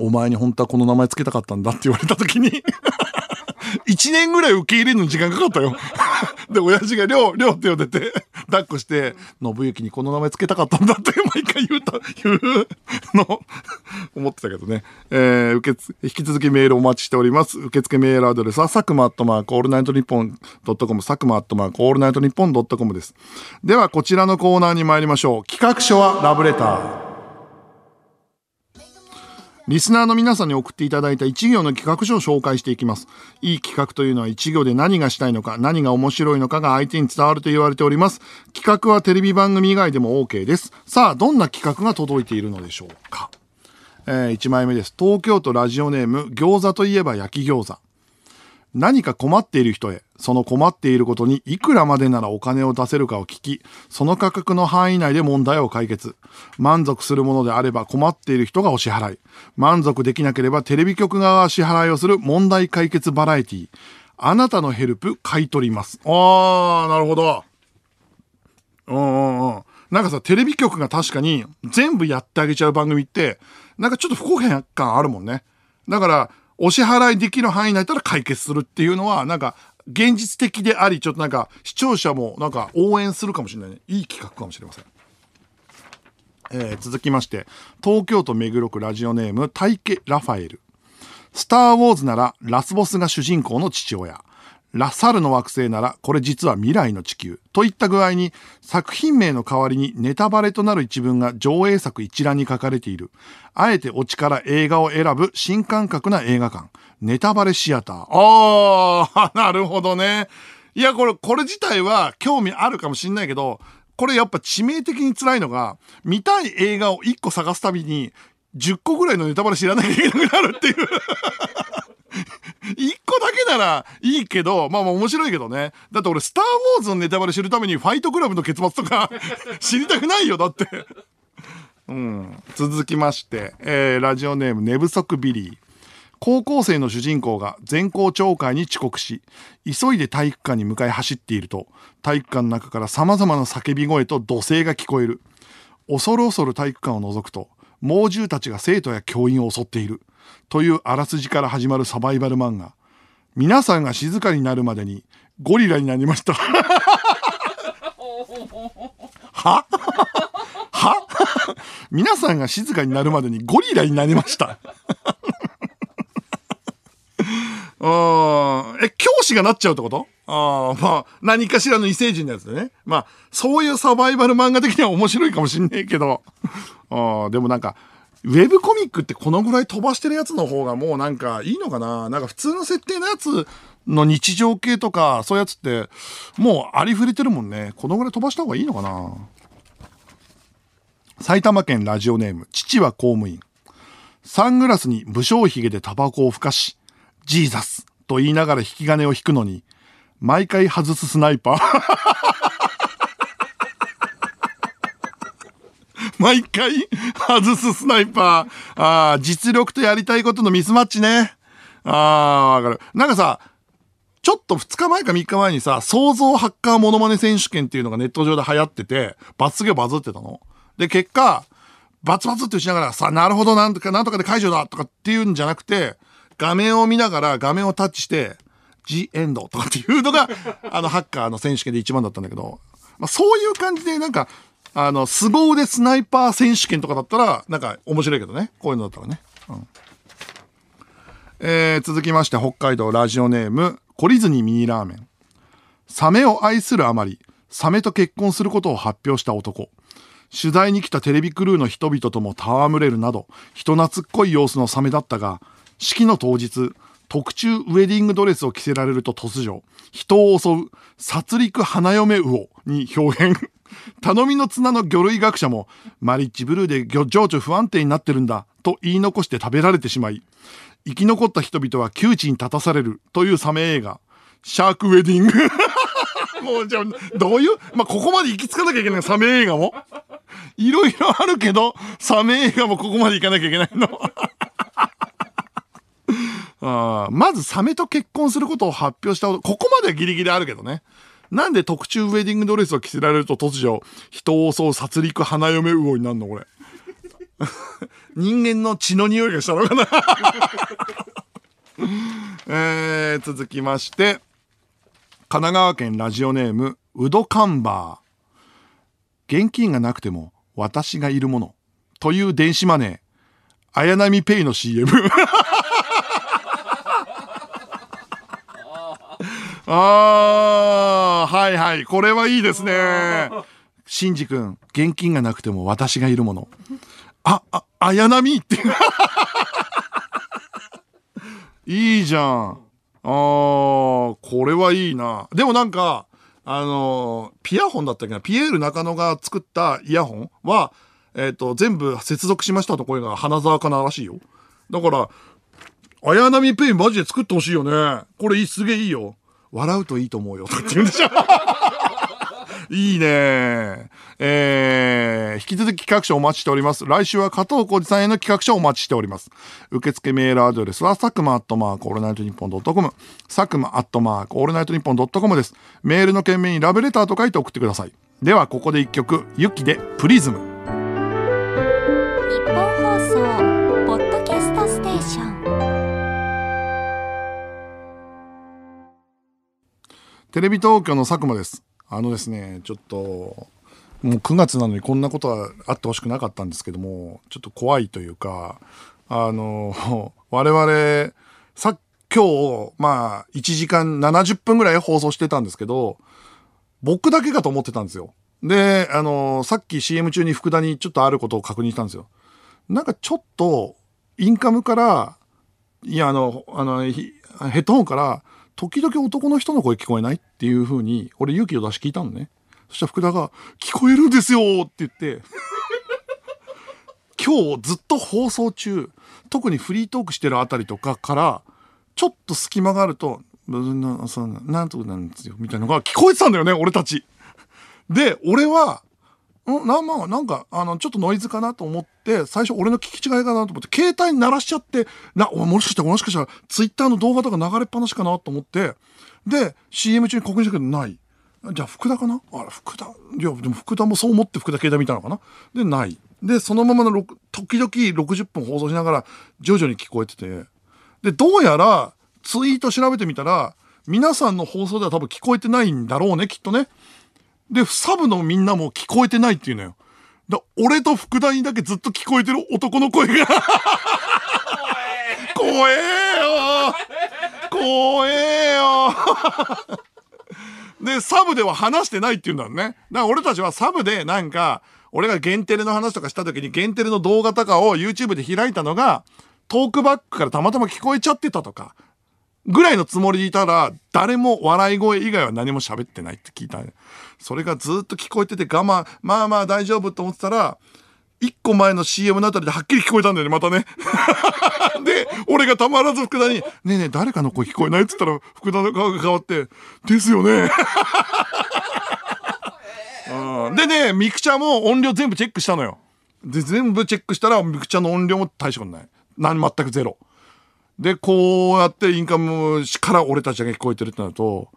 お前に本当はこの名前つけたかったんだ」って言われた時に *laughs* 1年ぐらい受け入れるのに時間かかったよ *laughs* で、親父がりょう、りょうって呼んでて、抱っこして、信行にこの名前つけたかったんだって毎回言うと、言うの、思ってたけどね。えー、受け引き続きメールお待ちしております。受付メールアドレスは、佐久間アットマークオールナイトニッポンドットコム、佐久間アットマークオールナイトニッポンドットコムです。では、こちらのコーナーに参りましょう。企画書はラブレター。リスナーの皆さんに送っていただいた一行の企画書を紹介していきます。いい企画というのは一行で何がしたいのか、何が面白いのかが相手に伝わると言われております。企画はテレビ番組以外でも OK です。さあ、どんな企画が届いているのでしょうか。えー、1枚目です。東京都ラジオネーム、餃子といえば焼き餃子。何か困っている人へ、その困っていることにいくらまでならお金を出せるかを聞き、その価格の範囲内で問題を解決。満足するものであれば困っている人がお支払い。満足できなければテレビ局側が支払いをする問題解決バラエティ。あなたのヘルプ買い取ります。あー、なるほど。うんうんうん。なんかさ、テレビ局が確かに全部やってあげちゃう番組って、なんかちょっと不公平感あるもんね。だから、お支払いできる範囲内だったら解決するっていうのは、なんか、現実的であり、ちょっとなんか、視聴者もなんか応援するかもしれないね。いい企画かもしれません。えー、続きまして、東京都目黒区ラジオネーム、大家ラファエル。スター・ウォーズなら、ラスボスが主人公の父親。ラサルの惑星なら、これ実は未来の地球。といった具合に、作品名の代わりにネタバレとなる一文が上映作一覧に書かれている。あえてオチから映画を選ぶ新感覚な映画館。ネタバレシアター。ああ、*laughs* なるほどね。いや、これ、これ自体は興味あるかもしんないけど、これやっぱ致命的に辛いのが、見たい映画を1個探すたびに、10個ぐらいのネタバレ知らなきゃいけなくなるっていう *laughs* 一個だけならいいけど、まあまあ面白いけどね。だって俺、スター・ウォーズのネタバレ知るためにファイトクラブの結末とか *laughs* 知りたくないよ、だって。うん。続きまして、えー、ラジオネーム寝不足ビリー。高校生の主人公が全校長会に遅刻し、急いで体育館に向かい走っていると、体育館の中から様々な叫び声と怒声が聞こえる。恐る恐る体育館を覗くと、猛獣たちが生徒や教員を襲っている。というあらすじから始まるサバイバル漫画。皆さんが静かになるまでにゴリラになりました。*laughs* は？は？皆さんが静かになるまでにゴリラになりました。*laughs* あえ、教師がなっちゃうってこと？ああ、まあ、何かしらの異星人のやつでね。まあ、そういうサバイバル漫画的には面白いかもしんねえけど。ああ、でもなんか、ウェブコミックってこのぐらい飛ばしてるやつの方がもうなんかいいのかな？なんか普通の設定のやつの日常系とか、そういうやつって、もうありふれてるもんね。このぐらい飛ばした方がいいのかな？埼玉県ラジオネーム、父は公務員。サングラスに武将髭でタバコをふかし、ジーザスと言いながら引き金を引くのに、毎回外すスナイパー。*laughs* 毎回外すスナイパー。ああ、実力とやりたいことのミスマッチね。ああ、わかる。なんかさ、ちょっと2日前か3日前にさ、創造ハッカーモノマネ選手権っていうのがネット上で流行ってて、罰ゲバズってたの。で、結果、バツバツって打ちながら、さ、なるほど、なんとか、なんとかで解除だとかっていうんじゃなくて、画面を見ながら画面をタッチして、G エンドとかっていうのが、あの、ハッカーの選手権で一番だったんだけど、まあ、そういう感じで、なんか、あの、凄腕スナイパー選手権とかだったら、なんか面白いけどね。こういうのだったらね。うん。えー、続きまして、北海道ラジオネーム、懲りずにミニラーメン。サメを愛するあまり、サメと結婚することを発表した男。取材に来たテレビクルーの人々とも戯れるなど、人懐っこい様子のサメだったが、式の当日、特注ウェディングドレスを着せられると突如、人を襲う殺戮花嫁魚に表現。頼みの綱の魚類学者も、マリッジブルーで情緒不安定になってるんだ、と言い残して食べられてしまい、生き残った人々は窮地に立たされるというサメ映画、シャークウェディング。*laughs* もうじゃあ、どういう、まあ、ここまで行き着かなきゃいけないサメ映画も？いろいろあるけど、サメ映画もここまで行かなきゃいけないの？*laughs* あまずサメと結婚することを発表したここまではギリギリあるけどね。なんで特注ウェディングドレスを着せられると突如、人を襲う殺戮花嫁魚になるのこれ？*laughs* 人間の血の匂いがしたのかな？*laughs* えー、続きまして、神奈川県ラジオネーム、ウドカンバー。現金がなくても私がいるもの。という電子マネー。綾波ペイの CM。*laughs* ああ、はいはい。これはいいですね。*laughs* シンジ君、現金がなくても私がいるもの。あ、あ、綾波って。*laughs* いいじゃん。ああ、これはいいな。でもなんか、あのピアホンだったっけな、ピエール中野が作ったイヤホンは、えっ、ー、と、全部接続しましたところが花沢香ならしいよ。だから、綾波ペイマジで作ってほしいよね。これ、すげえいいよ。笑うといいと思うよ。と言うんでしょ。*laughs* いいね。えー、引き続き企画書お待ちしております。来週は加藤浩次さんへの企画書お待ちしております。受付メールアドレスは、佐久間アットマークオールナイトニッポンドットコム、佐久間アットマークオールナイトニッポンドットコムです。メールの件名にラブレターと書いて送ってください。では、ここで一曲、 YUKIでプリズム。テレビ東京の佐久間です。あのですね、ちょっと、もう9月なのにこんなことはあってほしくなかったんですけども、ちょっと怖いというか、あの、我々、さ、今日、まあ、1時間70分ぐらい放送してたんですけど、僕だけかと思ってたんですよ。で、あの、さっき CM 中に福田にちょっとあることを確認したんですよ。なんかちょっと、インカムから、いや、あの、あの、ヘッドホンから、時々男の人の声聞こえないっていう風に、俺勇気を出し聞いたのね。そしたら福田が、聞こえるんですよって言って *laughs* 今日ずっと放送中、特にフリートークしてるあたりとかから、ちょっと隙間があると、なそうなんとかなんですよ、みたいなのが聞こえてたんだよね、俺たち。で、俺は、んな、まあ、なんか、あの、ちょっとノイズかなと思って、最初俺の聞き違いかなと思って、携帯に鳴らしちゃって、な、おもしかしたら、もしかしたら、ツイッターの動画とか流れっぱなしかなと思って、で、CM 中に確認したけど、ない。じゃあ、福田かな？あら、福田。いや、でも福田もそう思って福田携帯見たのかな？で、ない。で、そのままのろく時々60分放送しながら、徐々に聞こえてて、で、どうやら、ツイート調べてみたら、皆さんの放送では多分聞こえてないんだろうね、きっとね。で、サブのみんなも聞こえてないっていうのよ。だ俺と福田にだけずっと聞こえてる男の声が。*laughs* 怖えよ怖えよ *laughs* で、サブでは話してないっていうんだね。だから俺たちはサブでなんか、俺がゲンテレの話とかした時にゲンテレの動画とかを YouTube で開いたのが、トークバックからたまたま聞こえちゃってたとか、ぐらいのつもりでいたら、誰も笑い声以外は何も喋ってないって聞いた。それがずっと聞こえてて我慢、まあまあ大丈夫と思ってたら、一個前の CM のあたりではっきり聞こえたんだよね、またね。*laughs* で、俺がたまらず福田に、ねえねえ、誰かの声聞こえないって言ったら、福田の顔が変わって、ですよね。*laughs* うんでね、ミクチャも音量全部チェックしたのよ。で、全部チェックしたら、ミクチャの音量も大したことない。なん全くゼロ。で、こうやってインカムから俺たちだけ聞こえてるってなると、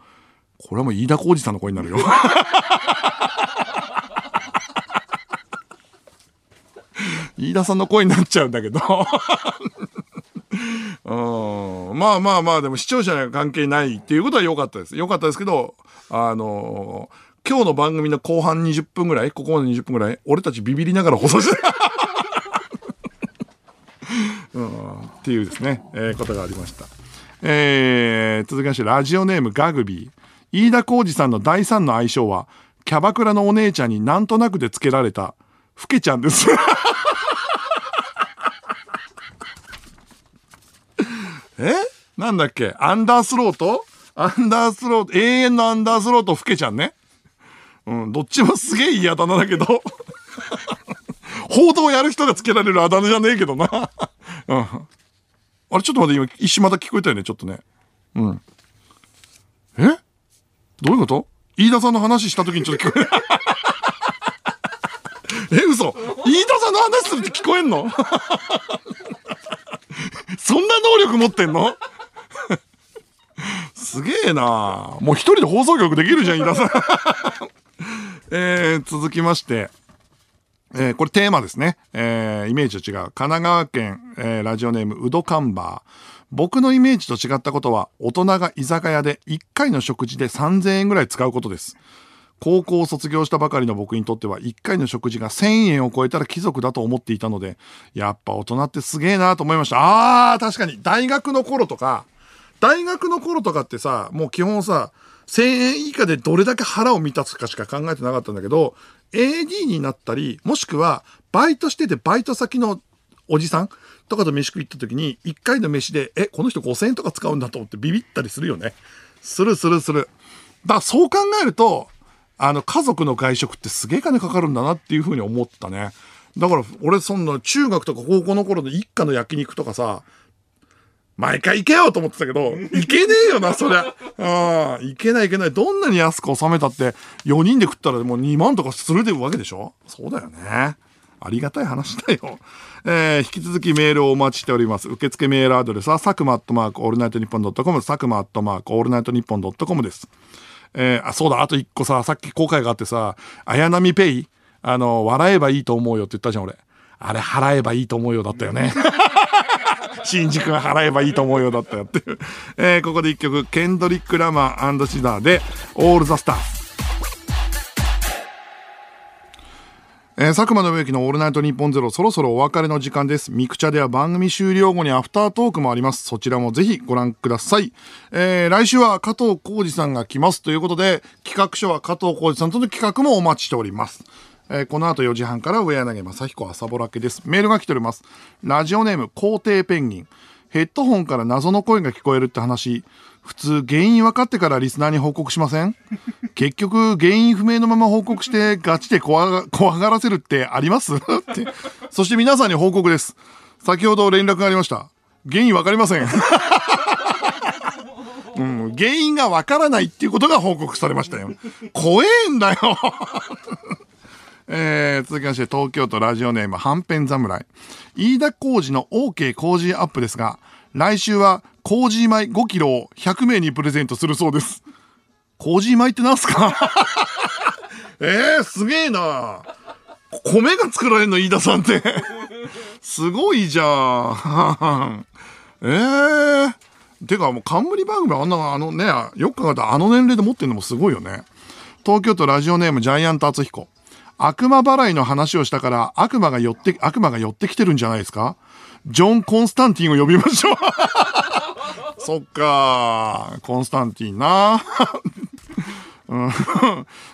これはもう飯田浩二さんの声になるよ。*laughs* 飯田さんの声になっちゃうんだけど。*laughs* うん、まあまあまあ、でも視聴者には関係ないっていうことは良かったです。良かったですけど、あの今日の番組の後半20分ぐらい、ここまで20分ぐらい、俺たちビビりながら放送してうん、っていうですね、えーことがありました。えー続きまして、ラジオネームガグビー。飯田浩二さんの第3の愛称は、キャバクラのお姉ちゃんになんとなくでつけられた、ふけちゃんです。*laughs* え？なんだっけ？アンダースローとアンダースロート、永遠のアンダースローとふけちゃんね。うん、どっちもすげえいいあだ名だけど。報道やる人がつけられるあだ名じゃねえけどな。*laughs* うん。あれ、ちょっと待って、今、一瞬また聞こえたよね、ちょっとね。うん。え？どういうこと？飯田さんの話した時にちょっと聞こえ *laughs* え、嘘飯田さんの話するって聞こえんの？*laughs* そんな能力持ってんの？すげえなもう一人で放送局できるじゃん、飯田さん。えー、続きまして、えーこれテーマですね。えーイメージと違う。神奈川県、えーラジオネーム、うどカンバー。僕のイメージと違ったことは、大人が居酒屋で1回の食事で3000円ぐらい使うことです。高校を卒業したばかりの僕にとっては、1回の食事が1000円を超えたら貴族だと思っていたので、やっぱ大人ってすげえなと思いました。あー、確かに。大学の頃とか、大学の頃とかってさ、もう基本さ、1000円以下でどれだけ腹を満たすかしか考えてなかったんだけど、AD になったり、もしくは、バイトしててバイト先のおじさんとかと飯食い行った時に、1回の飯で、え、この人5000円とか使うんだと思ってビビったりするよね。するするする。だからそう考えると、あの、家族の外食ってすげえ金かかるんだなっていうふうに思ったね。だから、俺そんな中学とか高校の頃で一家の焼肉とかさ、毎回行けよと思ってたけど、*laughs* 行けねえよな、そりゃ。ああ、行けない行けない。どんなに安く収めたって、4人で食ったらもう2万とかするでわけでしょ？そうだよね。ありがたい話だよ。えー、引き続きメールをお待ちしております。受付メールアドレスは、佐久間アットマークオールナイトニッポンドットコム、佐久間アットマークオールナイトニッポンドットコムです。えーあ、そうだ、あと一個さ、さっき後悔があってさ、綾波ペイ、あの、笑えばいいと思うよって言ったじゃん、俺。あれ、払えばいいと思うよだったよね。新宿が払えばいいと思うよだったよっていう。*laughs* えーここで一曲、ケンドリック・ラマーシダーで、オール・ザ・スター。えー佐久間信之のオールナイトニッポンゼロ、そろそろお別れの時間です。ミクチャでは番組終了後にアフタートークもあります。そちらもぜひご覧ください。えー来週は加藤浩二さんが来ますということで、企画書は加藤浩二さんとの企画もお待ちしております。えーこの後4時半から上柳正彦朝ぼらけです。メールが来ております。ラジオネーム皇帝ペンギン。ヘッドホンから謎の声が聞こえるって話、普通原因分かってからリスナーに報告しません？結局原因不明のまま報告してガチで怖がらせるってあります？って。そして皆さんに報告です。先ほど連絡がありました。原因分かりません。*laughs* うん、原因が分からないっていうことが報告されましたよ。怖えんだよ。えー、続きまして、東京都ラジオネーム、はんぺん侍。飯田工事の OK 工事アップですが、来週は工事米5キロを100名にプレゼントするそうです。工事米ってなんすか？*laughs* えー、すげえな米が作られるの飯田さんって。すごいじゃん。*laughs* えー。てかもう冠番組あんなあのね、よく考えたらあの年齢で持ってるのもすごいよね。東京都ラジオネームジャイアント厚彦。悪魔払いの話をしたから悪魔が寄って、悪魔が寄ってきてるんじゃないですか？ジョン・コンスタンティンを呼びましょう。*laughs* そっかコンスタンティンな。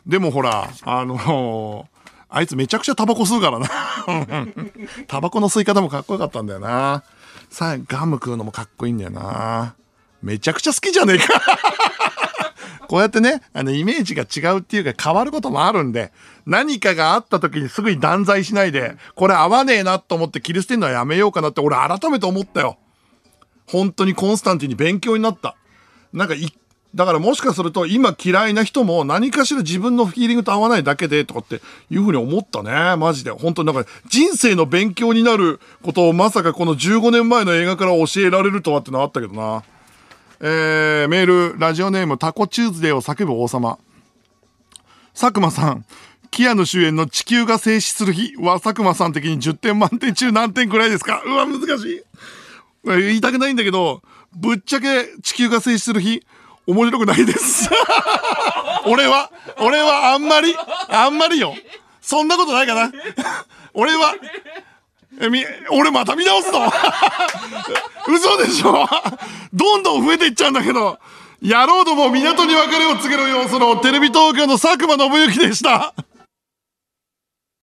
でもほら、あのあいつめちゃくちゃタバコ吸うからな。*laughs* タバコの吸い方もかっこよかったんだよな。さあ、ガム食うのもかっこいいんだよな。めちゃくちゃ好きじゃねえか。こうやってね、あの、イメージが違うっていうか変わることもあるんで、何かがあった時にすぐに断罪しないで、これ合わねえなと思って切り捨てるのはやめようかなって俺改めて思ったよ。本当にコンスタンティに勉強になった。なんかい、だからもしかすると今嫌いな人も何かしら自分のフィーリングと合わないだけでとかっていうふうに思ったね。マジで。本当になんか人生の勉強になることをまさかこの15年前の映画から教えられるとはってのはあったけどな。えー、メール、ラジオネームタコチューズデーを叫ぶ王様。佐久間さん、キアヌ主演の地球が静止する日は佐久間さん的に10点満点中何点くらいですか？うわ、難しい。言いたくないんだけど、ぶっちゃけ地球が静止する日、面白くないです。*laughs* 俺は、俺はあんまり、あんまりよ。そんなことないかな。俺は、え、み、俺また見直すの？*laughs* 嘘でしょ？どんどん増えていっちゃうんだけど。野郎ども港に別れを告げる様子のテレビ東京の佐久間信之でした。